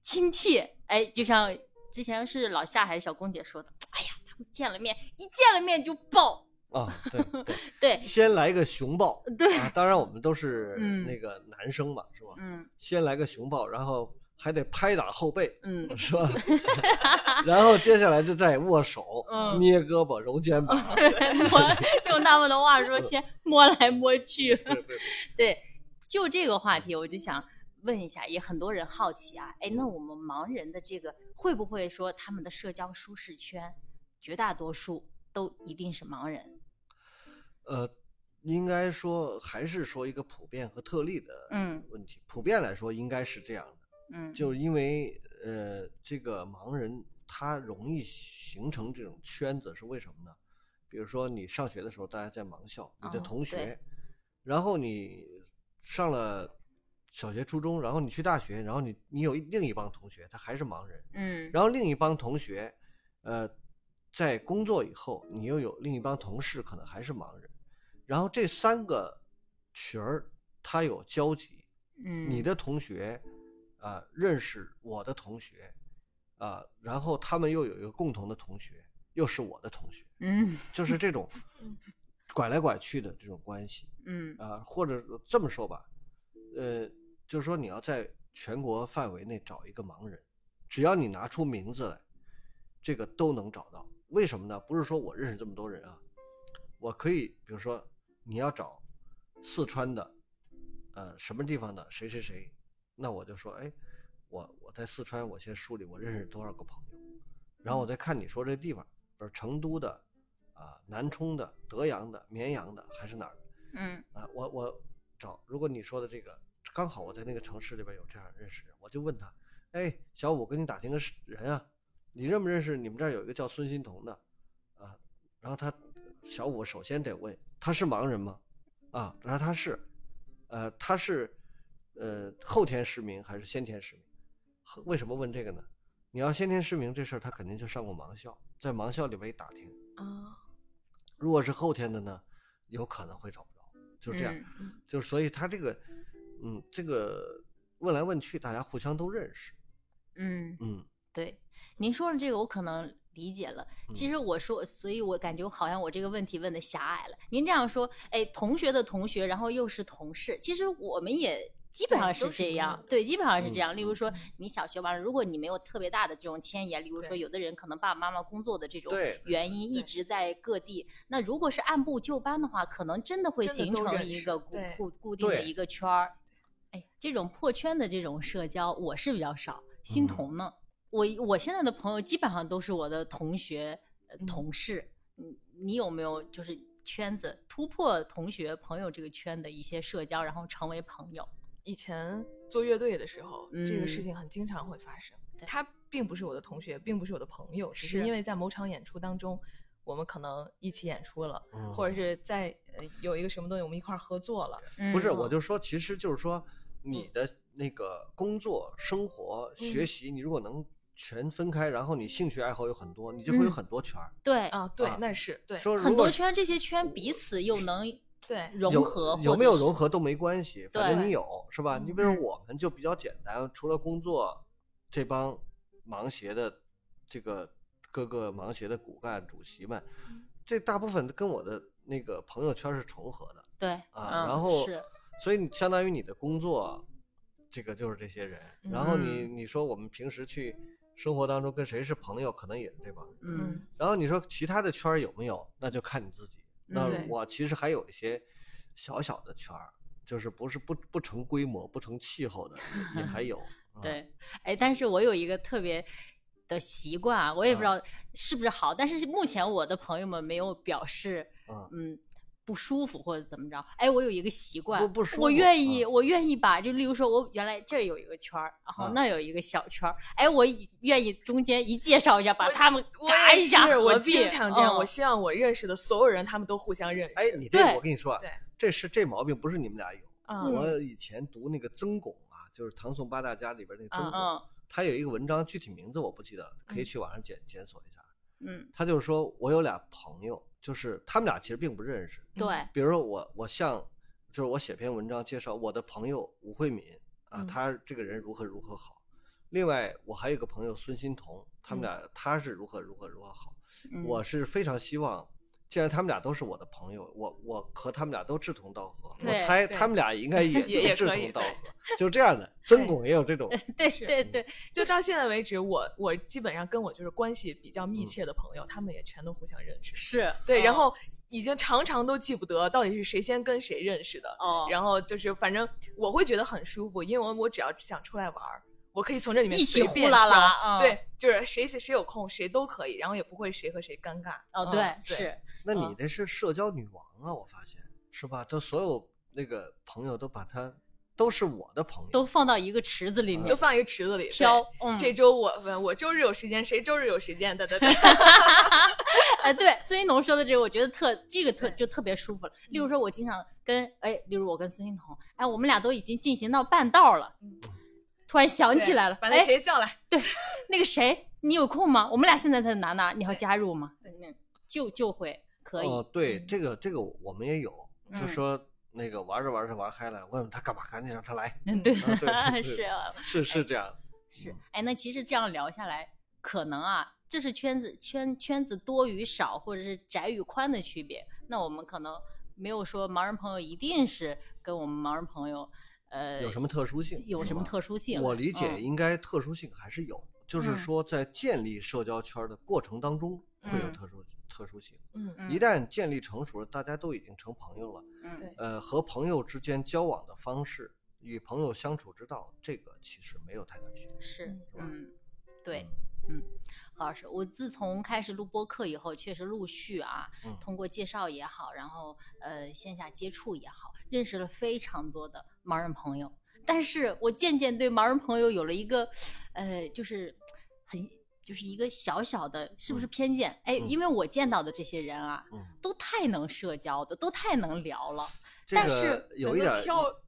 亲切，哎，就像之前是老夏还是小公姐说的，哎呀，他们见了面，一见了面就抱，啊，对 对，对先来个熊抱，对，啊，当然我们都是嗯那个男生嘛，是吧？嗯先来个熊抱，然后还得拍打后背，嗯，是吧？然后接下来就再握手、嗯 捏胳膊、揉肩膀，摸用他们的话说，先摸来摸去，对对对，就这个话题，我就想问一下，也很多人好奇啊，哎，那我们盲人的这个会不会说他们的社交舒适圈，绝大多数都一定是盲人？呃，应该说还是说一个普遍和特例的嗯问题。普遍来说应该是这样的，嗯，就因为呃，这个盲人他容易形成这种圈子是为什么呢？比如说你上学的时候，大家在盲校，你的哦同学，对然后你上了小学、初中，然后你去大学，然后你你有另一帮同学，他还是盲人，嗯。然后另一帮同学，呃，在工作以后，你又有另一帮同事可能还是盲人，然后这三个群儿他有交集，嗯，你的同学啊、认识我的同学啊、然后他们又有一个共同的同学，又是我的同学，嗯就是这种 拐来拐去的这种关系嗯啊、或者这么说吧，呃，就是说你要在全国范围内找一个盲人，只要你拿出名字来，这个都能找到。为什么呢？不是说我认识这么多人啊，我可以，比如说你要找四川的，呃，什么地方的谁谁谁，那我就说，哎，我我在四川，我先梳理我认识多少个朋友，然后我再看你说这地方，比如成都的，啊、南充的、德阳的、绵阳的还是哪儿的嗯啊？我我找，如果你说的这个刚好我在那个城市里边有这样认识人，我就问他，哎，小五，跟你打听个是人啊，你认不认识你们这儿有一个叫孙欣彤的啊？然后他小五首先得问他是盲人吗？啊，然后他是，呃，他是呃后天失明还是先天失明？为什么问这个呢？你要先天失明这事儿，他肯定就上过盲校，在盲校里边一打听，啊，如果是后天的呢，有可能会找不着，就是这样。嗯就是所以他这个，嗯，这个问来问去，大家互相都认识，嗯，嗯，对，您说的这个我可能理解了。其嗯实我说，所以我感觉好像我这个问题问的狭隘了。您这样说，哎，同学的同学，然后又是同事，其实我们也基本上是这样对，基本上是这嗯样。例如说，你小学完了，如果你没有特别大的这种迁移，例如说，有的人可能爸爸妈妈工作的这种原因一直在各地，那如果是按部就班的话，可能真的会形成一个固固固定的一个圈儿。哎，这种破圈的这种社交，我是比较少。欣桐呢，我我现在的朋友基本上都是我的同学、同事。你你有没有就是圈子突破同学朋友这个圈的一些社交，然后成为朋友？以前做乐队的时候，这个嗯。事情很经常会发生。他并不是我的同学，并不是我的朋友，只是是。因为在某场演出当中，我们可能一起演出了，嗯或者是在呃有一个什么东西我们一块儿合作了。不是，嗯我就说，其实就是说，你的那个工作、生活、学嗯习，你如果能全分开，然后你兴趣爱好有很多，你就会有嗯。很多圈儿。对。啊，对啊，那是对，很说如果多圈，这些圈彼此又能对，融合，有没有融合都没关系，反正你有是吧？嗯你比如嗯我们就比较简单，除了工作，这帮盲协的这个各个盲协的骨干主席们，嗯这大部分跟我的那个朋友圈是重合的。对啊嗯然后是所以你相当于你的工作，这个就是这些人。然后你嗯你说我们平时去生活当中跟谁是朋友，可能也是这帮人。嗯然后你说其他的圈有没有，那就看你自己。那我其实还有一些小小的圈儿，就是不是不不成规模、不成气候的，也也还有。啊，对，哎，但是我有一个特别的习惯啊，我也不知啊道是不是好，但是目前我的朋友们没有表示，嗯嗯。不舒服或者怎么着？哎，我有一个习惯，我不不舒服愿意，啊我愿意把，就例如说，我原来这儿有一个圈儿，然后啊那有一个小圈儿，哎，我愿意中间一介绍一下，把他们我嘎，一下合我经常这样。我嗯希望我认识的所有人，他们都互相认识。哎，你这个我跟你说啊对，这是这毛病不是你们俩有。啊，我以前读那个曾巩啊，就是唐宋八大家里边那个曾嗯巩，嗯他有一个文章，具体名字我不记得了，可以去网上检检索一下。嗯，他就是说我有俩朋友，就是他们俩其实并不认识。对，比如说我，我像就是我写篇文章介绍我的朋友吴慧敏啊，嗯他这个人如何如何好。另外，我还有一个朋友孙欣彤，他们嗯俩他是如何如何如何好。嗯我是非常希望，既然他们俩都是我的朋友，我我和他们俩都志同道合，我猜他们俩应该 也也能志同道 合，就这样的。曾巩也有这种，对是对对，就到现在为止，我我基本上跟我就是关系比较密嗯切的朋友，他们也全都互相认识。是对，然哦后已经常常都记不得到底是谁先跟谁认识的。哦，然后就是反正我会觉得很舒服，因为我我只要想出来玩儿，我可以从这里面一起随便呼啦啦对，就是谁谁谁有空谁都可以，然后也不会谁和谁尴尬。哦，嗯对，对是，那你嗯这是社交女王啊，我发现是吧？都所有那个朋友都把他都是我的朋友，都放到一个池子里嗯面都放一个池子里挑。嗯，这周我我周日有时间，谁周日有时间？对对对，哎，对，孙欣彤说的这个，我觉得特这个特就特别舒服了。例如说，我经常跟哎，例如我跟孙欣彤，哎，我们俩都已经进行到半道了，嗯突然想起来了，把那哎，谁叫来？对那个谁，你有空吗？我们俩现在在哪哪？你要加入吗？嗯，就就会可以，哦，对，嗯这个这个我们也有，就嗯说那个玩着玩着玩嗨了，问问他干嘛，赶紧让他来。嗯，对，是啊是是这样，是，哎，那其实这样聊下来，可能啊，这是圈子圈圈子多与少，或者是窄与宽的区别。那我们可能没有说盲人朋友一定是跟我们盲人朋友，呃，有什么特殊性？有什么特殊性？我理解嗯应该特殊性还是有，就是嗯说在建立社交圈的过程当中会有嗯特殊特殊性。嗯嗯一旦建立成熟了，大家都已经成朋友了，嗯对呃，和朋友之间交往的方式，与朋友相处之道，这个其实没有太大区别。是嗯，是吧嗯，对，嗯，何老师，我自从开始录播课以后，确实陆续啊，嗯通过介绍也好，然后呃线下接触也好，认识了非常多的盲人朋友。但是我渐渐对盲人朋友有了一个，呃，就是很就是一个小小的，是不是嗯偏见？哎，嗯因为我见到的这些人啊，嗯，都太能社交的，都太能聊了。这个但是 有一点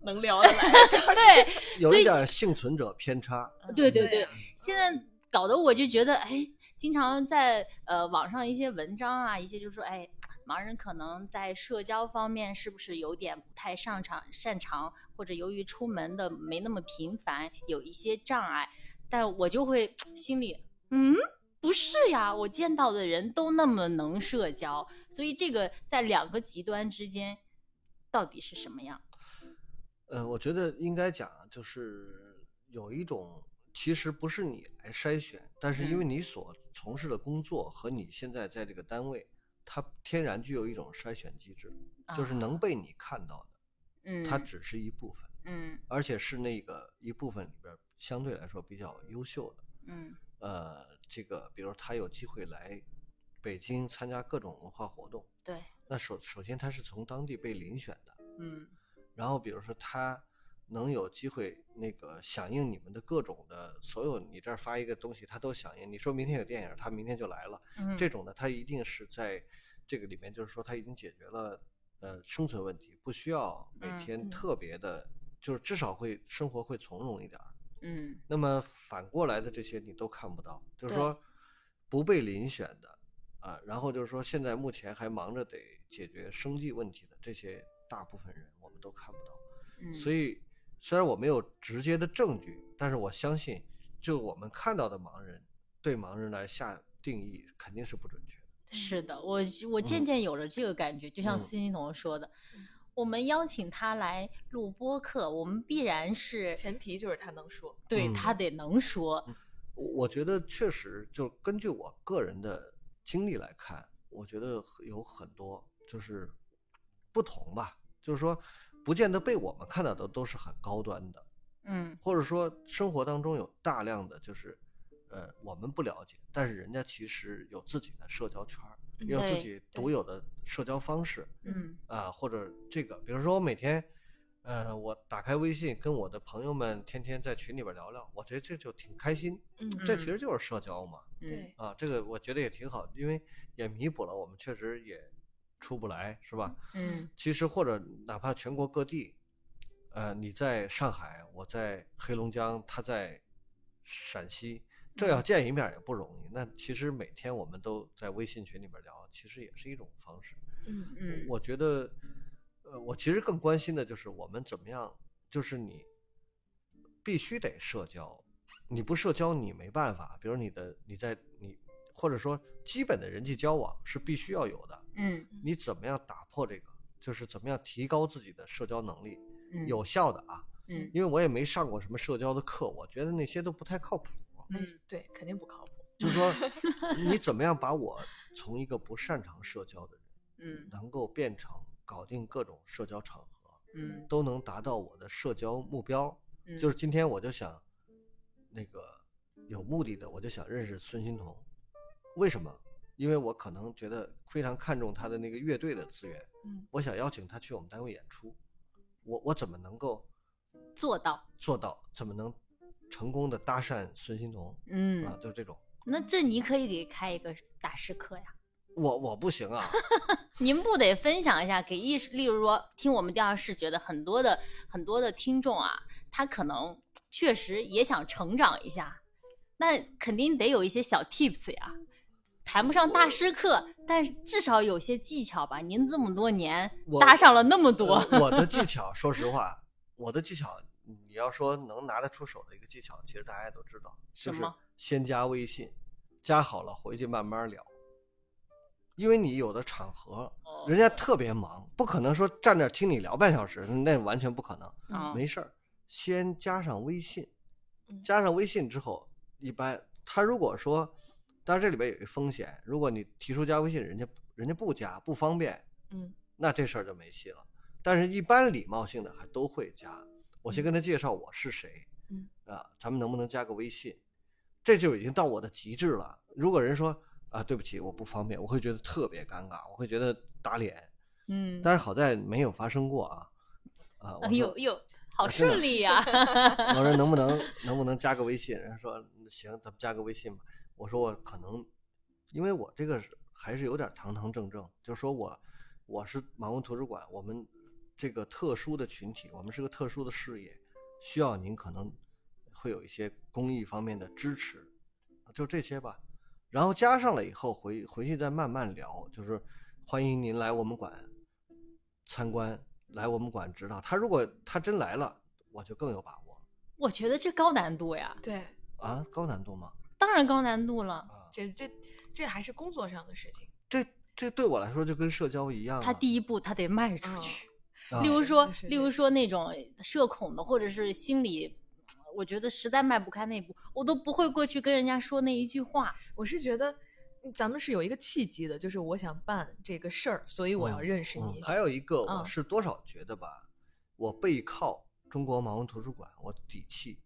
能聊的来，对，有所以一点幸存者偏差。对对对现在搞得我就觉得，哎，经常在呃网上一些文章啊，一些就说，哎，盲人可能在社交方面是不是有点不太擅长擅长，或者由于出门的没那么频繁，有一些障碍，但我就会心里，嗯。不是呀，我见到的人都那么能社交，所以这个在两个极端之间，到底是什么样？呃，我觉得应该讲，就是有一种，其实不是你来筛选，但是因为嗯。你所从事的工作和你现在在这个单位，它天然具有一种筛选机制，就是能啊被你看到的，嗯，它只是一部分，嗯。而且是那个一部分里边相对来说比较优秀的。嗯。呃，这个比如他有机会来北京参加各种文化活动，对，那首首先他是从当地被遴选的，嗯。然后比如说他能有机会那个响应你们的各种的所有，你这儿发一个东西，他都响应。你说明天有电影，他明天就来了。嗯，这种呢，他一定是在这个里面，就是说他已经解决了呃生存问题，不需要每嗯天嗯特别的，就是至少会生活会从容一点儿。嗯那么反过来的这些你都看不到，就是说不被遴选的啊，然后就是说现在目前还忙着得解决生计问题的这些大部分人，我们都看不到。嗯，所以虽然我没有直接的证据，但是我相信，就我们看到的盲人，对盲人来下定义肯定是不准确的。是的，我我渐嗯渐有了这个感觉，就像嗯孙欣彤说的嗯，我们邀请他来录播客，我们必然是前提就是他能说。对嗯他得能说，我我觉得确实，就根据我个人的经历来看，我觉得有很多就是不同吧，就是说，不见得被我们看到的都是很高端的，嗯或者说生活当中有大量的就是，呃，我们不了解，但是人家其实有自己的社交圈儿，嗯有自己独有的社交方式嗯啊，或者这个，比如说我每天。呃，我打开微信，跟我的朋友们天天在群里边聊聊，我觉得这就挺开心。嗯这其实就是社交嘛。嗯对，啊，这个我觉得也挺好，因为也弥补了我们确实也出不来，是吧？嗯其实或者哪怕全国各地，呃，你在上海，我在黑龙江，他在陕西，这要见一面也不容易。那其实每天我们都在微信群里边聊，其实也是一种方式。嗯嗯，我觉得，呃，我其实更关心的就是我们怎么样，就是你必须得社交，你不社交你没办法。比如你的你在你或者说基本的人际交往是必须要有的，嗯你怎么样打破这个？就是怎么样提高自己的社交能力，嗯有效的啊。嗯因为我也没上过什么社交的课，我觉得那些都不太靠谱。嗯，对，肯定不靠谱。就是说，你怎么样把我从一个不擅长社交的人，嗯能够变成搞定各种社交场合，嗯都能达到我的社交目标。嗯，就是今天我就想，那个有目的的，我就想认识孙欣彤。为什么？因为我可能觉得非常看重他的那个乐队的资源，嗯我想邀请他去我们单位演出。我我怎么能够做到，做到？怎么能成功的搭讪孙欣彤嗯啊？，就这种，那这你可以给开一个大师课呀。我我不行啊。您不得分享一下给艺术，例如说听我们第二视觉的很多的很多的听众啊，他可能确实也想成长一下，那肯定得有一些小 tips 呀，谈不上大师课，但是至少有些技巧吧。您这么多年搭上了那么多，呃我的 技巧，说实话，我的技巧，你要说能拿得出手的一个技巧，其实大家都知道，就是先加微信，加好了回去慢慢聊。因为你有的场合，哦人家特别忙，不可能说站那儿听你聊半小时，那完全不可能。啊没事儿，先加上微信嗯，加上微信之后，一般他如果说，当然这里边有一个风险，如果你提出加微信，人家人家不加不方便，嗯那这事儿就没戏了。但是，一般礼貌性的还都会加。我先跟他介绍我是谁，嗯啊，咱们能不能加个微信？这就已经到我的极致了。如果人说啊，对不起，我不方便，我会觉得特别尴尬，我会觉得打脸。嗯，但是好在没有发生过啊，啊，我说哎呦呦，好顺利呀、我说能不能能不能加个微信？人家说行，咱们加个微信吧。我说我可能，因为我这个是还是有点堂堂正正，就是说我我是盲文图书馆，我们这个特殊的群体，我们是个特殊的事业，需要您可能会有一些公益方面的支持，就这些吧。然后加上了以后回回去再慢慢聊，就是欢迎您来我们馆参观，来我们馆指导。他如果他真来了，我就更有把握我觉得这高难度呀，对，啊，高难度吗？当然高难度了。啊，这这这还是工作上的事情。这这对我来说就跟社交一样、啊。他第一步他得迈出嗯去，啊例如说例如说那种社恐的，或者是心里，我觉得实在迈不开那一步，我都不会过去跟人家说那一句话。我是觉得嗯咱们是有一个契机的，就是我想办这个事儿，所以我要认识你。嗯还有一个，我嗯是多少觉得吧，我背靠中国盲文图书馆，我底气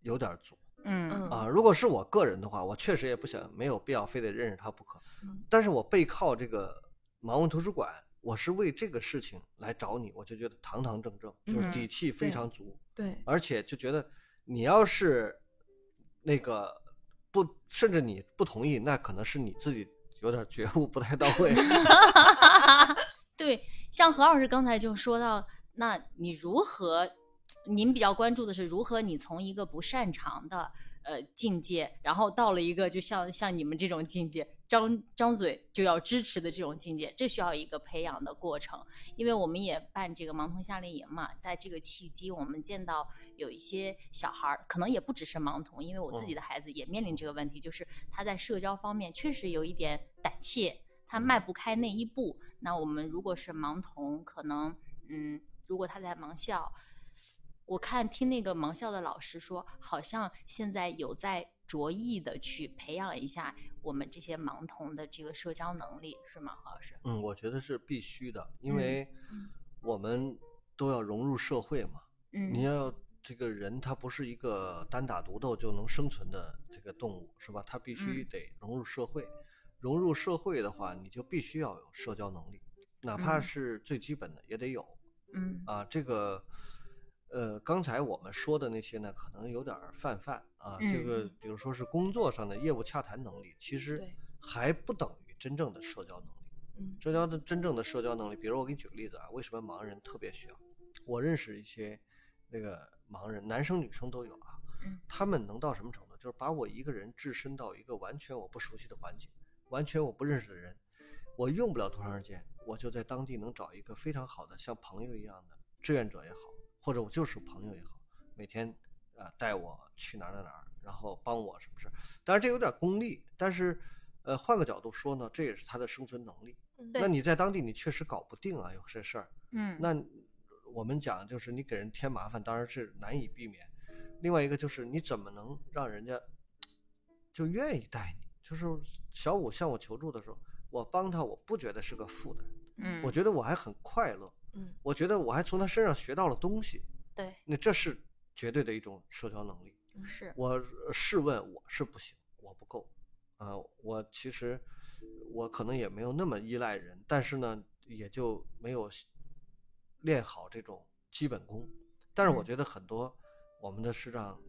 有点足嗯嗯啊。如果是我个人的话，我确实也不想没有必要非得认识他不可嗯。但是我背靠这个盲文图书馆，我是为这个事情来找你，我就觉得堂堂正正，就是嗯底气非常足。对，而且就觉得你要是那个不，甚至你不同意，那可能是你自己有点觉悟不太到位。对，像何老师刚才就说到，那你如何？您比较关注的是如何你从一个不擅长的呃境界，然后到了一个就像像你们这种境界，张张嘴就要支持的这种境界，这需要一个培养的过程。因为我们也办这个盲童夏令营嘛，在这个契机，我们见到有一些小孩儿，可能也不只是盲童，因为我自己的孩子也面临这个问题，就是他在社交方面确实有一点胆怯，他迈不开那一步。那我们如果是盲童，可能嗯，如果他在盲校，我看听那个盲校的老师说，好像现在有在着意的去培养一下我们这些盲童的这个社交能力，是吗，何老师？嗯，我觉得是必须的，因为嗯我们都要融入社会嘛。嗯，你要这个人，他不是一个单打独斗就能生存的这个动物，是吧？他必须嗯得融入社会。融入社会的话，你就必须要有社交能力，哪怕嗯是最基本的也得有。嗯啊，这个，呃，刚才我们说的那些呢，可能有点儿泛泛啊。这个嗯，比如说是工作上的业务洽谈能力，其实还不等于真正的社交能力。嗯社交的真正的社交能力，比如我给你举个例子啊，为什么盲人特别需要？我认识一些那个盲人，男生女生都有啊。嗯他们能到什么程度？就是把我一个人置身到一个完全我不熟悉的环境，完全我不认识的人，我用不了多长时间，我就在当地能找一个非常好的像朋友一样的志愿者也好，或者我就是朋友也好，每天啊、呃带我去哪儿哪儿哪儿，然后帮我什么事儿。当然这有点功利，但是呃换个角度说呢，这也是他的生存能力。嗯那你在当地你确实搞不定啊，有些事儿。嗯，那我们讲就是你给人添麻烦，当然是难以避免。另外一个就是你怎么能让人家就愿意带你？就是小五向我求助的时候，我帮他，我不觉得是个负担，嗯，我觉得我还很快乐，嗯我觉得我还从他身上学到了东西。对那这是绝对的一种社交能力。是我呃试问我是不行，我不够，啊、我其实我可能也没有那么依赖人，但是呢，也就没有练好这种基本功。但是我嗯觉得很多我们的视障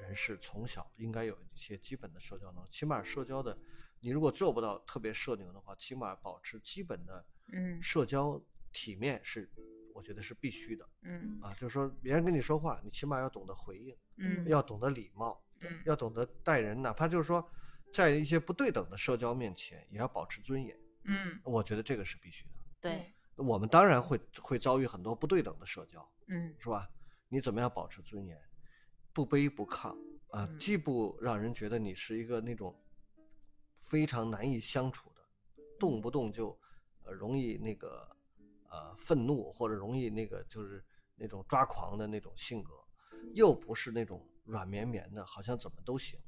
人士从小应该有一些基本的社交能力，起码社交的，你如果做不到特别社牛的话，起码保持基本的嗯社交体面是，我觉得是必须的嗯啊。就是说别人跟你说话，你起码要懂得回应。嗯要懂得礼貌，嗯要懂得待人，哪怕就是说，在一些不对等的社交面前，也要保持尊严。嗯，我觉得这个是必须的。对，我们当然会会遭遇很多不对等的社交，嗯是吧？你怎么样保持尊严，不卑不亢啊，嗯既不让人觉得你是一个那种非常难以相处的，动不动就呃容易那个呃愤怒或者容易那个就是那种抓狂的那种性格，又不是那种软绵绵的，好像怎么都行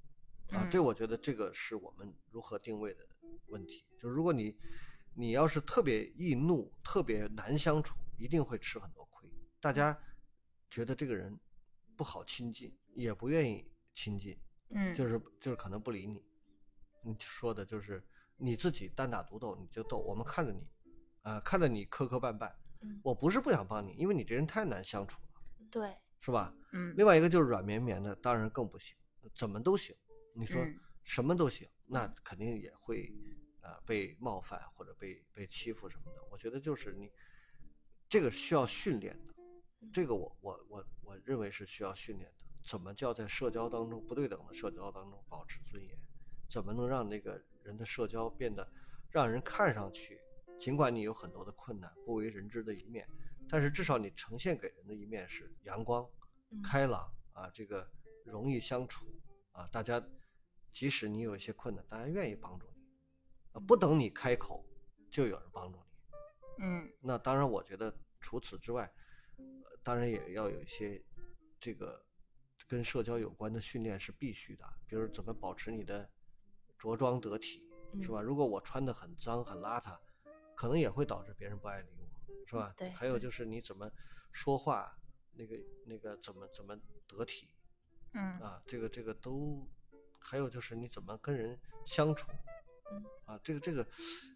啊。嗯这我觉得这个是我们如何定位的问题。就是如果你你要是特别易怒、特别难相处，一定会吃很多亏。大家觉得这个人不好亲近，也不愿意亲近，嗯就是就是可能不理你。你说的就是你自己单打独斗，你就斗，我们看着你，啊、看着你磕磕绊绊。嗯我不是不想帮你，因为你这人太难相处了，对，是吧？嗯另外一个就是软绵绵的，当然更不行，怎么都行。你说嗯什么都行，那肯定也会呃被冒犯或者被被欺负什么的。我觉得就是你这个需要训练的，这个我我我我认为是需要训练的。怎么叫在社交当中不对等的社交当中保持尊严？怎么能让那个人的社交变得让人看上去，尽管你有很多的困难、不为人知的一面，但是至少你呈现给人的一面是阳光、嗯开朗啊，这个容易相处啊，大家即使你有一些困难，大家愿意帮助你，啊，不等你开口就有人帮助你。嗯那当然，我觉得除此之外，呃当然也要有一些这个跟社交有关的训练是必须的，比如怎么保持你的着装得体，是吧？如果我穿的很脏很邋遢，可能也会导致别人不爱理我，是吧？对还有就是你怎么说话，那个那个怎么怎么得体嗯啊？这个这个都，还有就是你怎么跟人相处，嗯啊，这个这个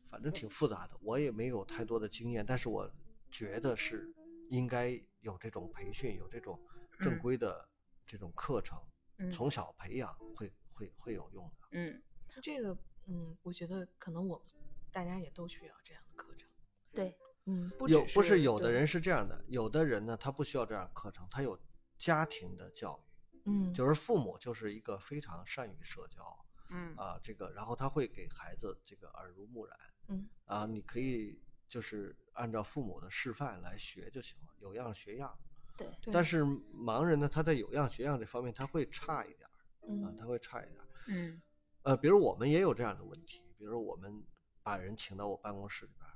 反正挺复杂的，我也没有太多的经验，但是我觉得是应该有这种培训，有这种正嗯规的这种课程，嗯从小培养会会会有用的。嗯，这个，嗯，我觉得可能我们大家也都需要这样的课程。对，嗯，不有不是有的人是这样的，有的人呢他不需要这样课程，他有家庭的教育，嗯，就是父母就是一个非常善于社交嗯啊，这个然后他会给孩子这个耳濡目染，嗯啊，你可以就是按照父母的示范来学就行了，有样学样。对，但是盲人呢，他在有样学样这方面他会差一点儿啊嗯，他会差一点儿。嗯呃，比如我们也有这样的问题，比如我们把人请到我办公室里边，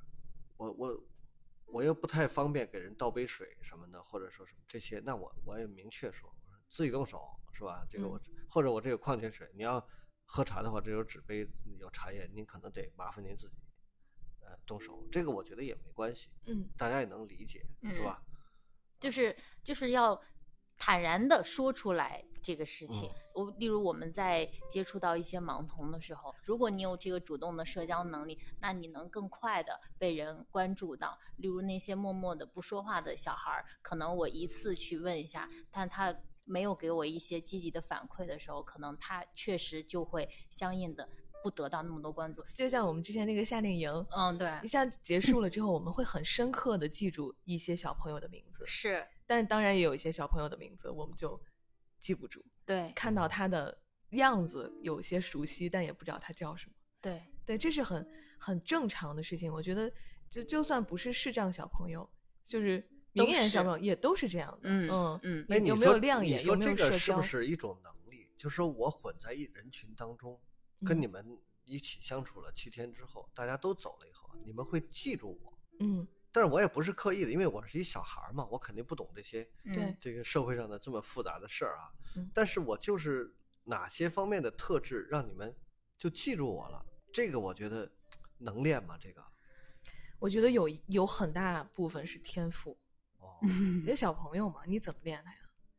我我我又不太方便给人倒杯水什么的，或者说什么这些，那我我也明确说，自己动手是吧？这个我、或者我这个矿泉水，你要喝茶的话，这有纸杯有茶叶，您可能得麻烦您自己呃动手，这个我觉得也没关系，嗯。大家也能理解，是嗯。吧？就是就是要坦然的说出来这个事情。嗯我例如我们在接触到一些盲童的时候，如果你有这个主动的社交能力，那你能更快的被人关注到。例如那些默默的不说话的小孩儿，可能我一次去问一下，但他。没有给我一些积极的反馈的时候，可能他确实就会相应的不得到那么多关注。就像我们之前那个夏令营，嗯，对一，下结束了之后，我们会很深刻的记住一些小朋友的名字，是，但当然也有一些小朋友的名字我们就记不住，对，看到他的样子有些熟悉，但也不知道他叫什么。对，对，这是很很正常的事情。我觉得就就算不是视障小朋友，就是都明眼小朋友也都是这样的。嗯嗯嗯哎，你有没有说亮眼？有说这个没有社交？是不是一种能力？就是说我混在一人群当中，跟嗯你们一起相处了七天之后，大家都走了以后，你们会记住我。嗯，但是我也不是刻意的，因为我是一小孩儿嘛，我肯定不懂这些对嗯这个社会上的这么复杂的事儿啊。嗯但是我就是哪些方面的特质让你们就记住我了？这个我觉得能练吗？这个我觉得有有很大部分是天赋。哦，你的小朋友嘛，你怎么练他呀？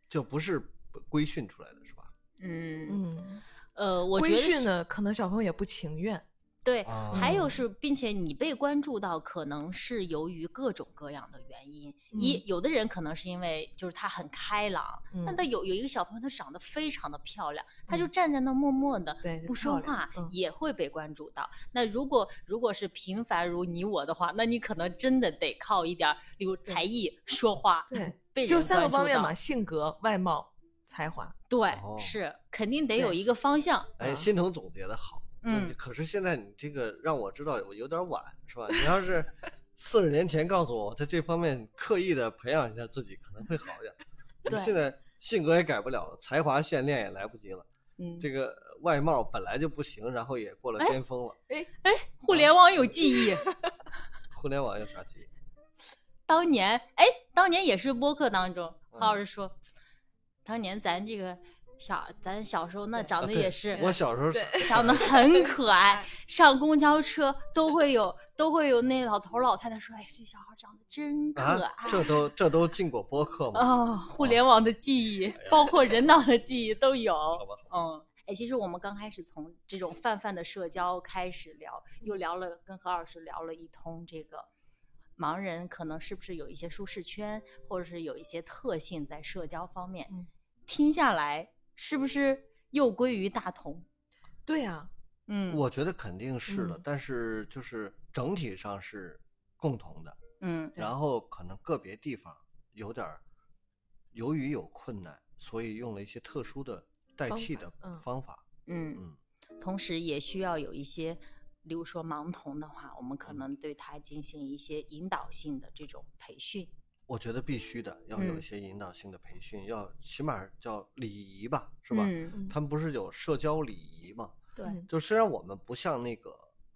就不是规训出来的是吧？嗯嗯，呃，我觉得规训呢，可能小朋友也不情愿。对，还有是，并且你被关注到，可能是由于各种各样的原因。一嗯有的人可能是因为就是他很开朗，但嗯他有有一个小朋友，他长得非常的漂亮，他就嗯站在那默默的对不说话，嗯也会被关注到。那如果如果是平凡如你我的话，那你可能真的得靠一点儿，例如才艺、说话，对，被就人关注三个方面嘛：性格、外貌、才华。对，哦是肯定得有一个方向。哎，啊欣桐总结的好。那嗯可是现在你这个让我知道我有点晚，是吧？你要是 四十年前告诉我，在这方面刻意的培养一下自己，可能会好一点。你对现在性格也改不了了，才华训练也来不及了，嗯，这个外貌本来就不行，然后也过了哎巅峰了。哎哎互联网有记忆。互联网有啥记忆？当年，哎，当年也是播客当中，嗯何老师说，当年咱这个小，咱小时候那长得也是，我小时候长得很可爱，上公交车都会有都会有那老头老太太说，哎，这小孩长得真可啊，爱。这都这都进过播客吗？哦，互联网的记忆，包括人脑的记忆都有。好吧，好吧嗯，哎，其实我们刚开始从这种泛泛的社交开始聊，又聊了跟何老师聊了一通这个盲人可能是不是有一些舒适圈，或者是有一些特性在社交方面。嗯听下来是不是又归于大同？对啊、嗯，我觉得肯定是的，嗯但是就是整体上是共同的。嗯然后可能个别地方有点儿，由于有困难，所以用了一些特殊的代替的法嗯方法。嗯，嗯，同时也需要有一些，比如说盲童的话，我们可能对他进行一些引导性的这种培训。我觉得必须的，要有嗯一些引导性的培训，要起码叫礼仪吧，是吧？他们不是有社交礼仪吗？对，嗯就虽然我们不像那个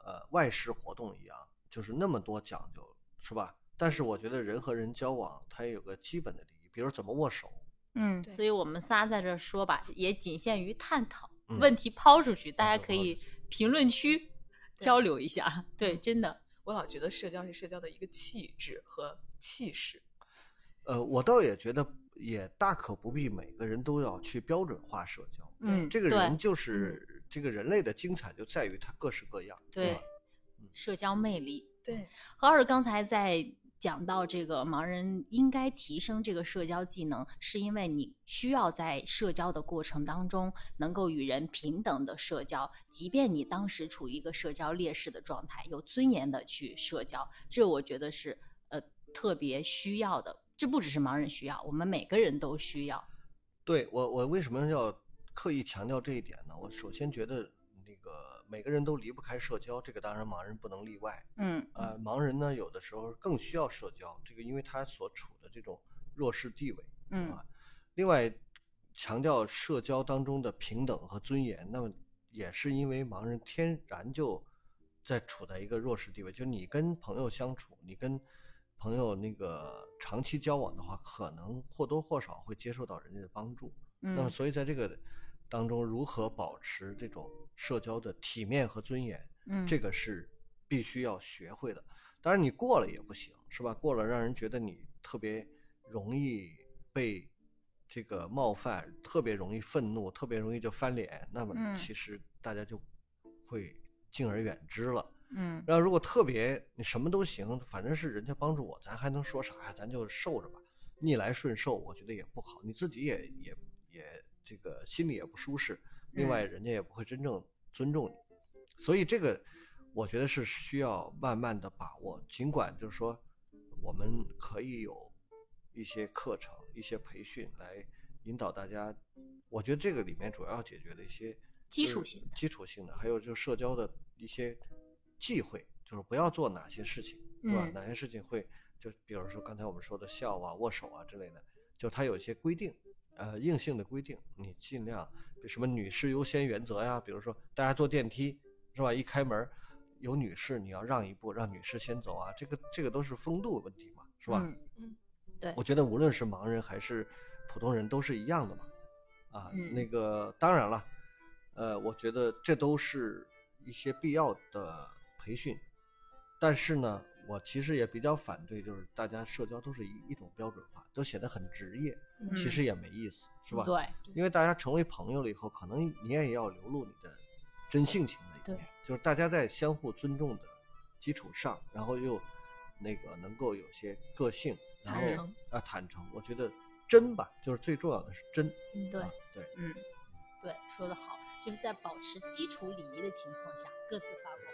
呃外事活动一样，就是那么多讲究，是吧？但是我觉得人和人交往，它也有个基本的礼仪，比如怎么握手。嗯，所以我们仨在这儿说吧，也仅限于探讨，嗯问题抛出去，大家可以评论区交流一下。对，嗯真的，我老觉得社交是社交的一个气质和气势。呃，我倒也觉得也大可不必每个人都要去标准化社交。嗯，这个人就是、这个人类的精彩就在于他各式各样，对吧？社交魅力。对，何老师刚才在讲到这个盲人应该提升这个社交技能，是因为你需要在社交的过程当中能够与人平等的社交，即便你当时处于一个社交劣势的状态，有尊严的去社交，这我觉得是呃特别需要的。这不只是盲人需要，我们每个人都需要。对我，我为什么要刻意强调这一点呢？我首先觉得那个每个人都离不开社交，这个当然盲人不能例外。嗯呃，盲人呢，有的时候更需要社交，这个因为他所处的这种弱势地位。嗯啊另外，强调社交当中的平等和尊严，那么也是因为盲人天然就在处在一个弱势地位，就你跟朋友相处，你跟朋友那个长期交往的话，可能或多或少会接受到人家的帮助。嗯那么，嗯所以在这个当中，如何保持这种社交的体面和尊严，嗯，这个是必须要学会的。当然，你过了也不行，是吧？过了让人觉得你特别容易被这个冒犯，特别容易愤怒，特别容易就翻脸，那么嗯其实大家就会敬而远之了。嗯然后如果特别你什么都行，反正是人家帮助我，咱还能说啥呀？咱就受着吧，逆来顺受，我觉得也不好，你自己也也也这个心里也不舒适，另外人家也不会真正尊重你，所以这个我觉得是需要慢慢的把握。尽管就是说，我们可以有一些课程、一些培训来引导大家，我觉得这个里面主要解决的一些基础性的基础性的，还有就是社交的一些忌讳，就是不要做哪些事情，对吧？嗯哪些事情会就比如说刚才我们说的笑啊、握手啊之类的，就它有一些规定，呃，硬性的规定，你尽量比什么女士优先原则呀，比如说大家坐电梯是吧？一开门有女士，你要让一步，让女士先走啊，这个这个都是风度问题嘛，是吧？嗯嗯对我觉得无论是盲人还是普通人都是一样的嘛。啊，嗯那个当然了，呃，我觉得这都是一些必要的培训，但是呢，我其实也比较反对，就是大家社交都是一一种标准化，都显得很职业，嗯其实也没意思，是吧？对，因为大家成为朋友了以后，可能你也要流露你的真性情的一面，就是大家在相互尊重的基础上，然后又那个能够有些个性，然后坦诚啊坦诚，我觉得真吧，就是最重要的是真。嗯对啊对，嗯，对，说得好，就是在保持基础礼仪的情况下，各自发光。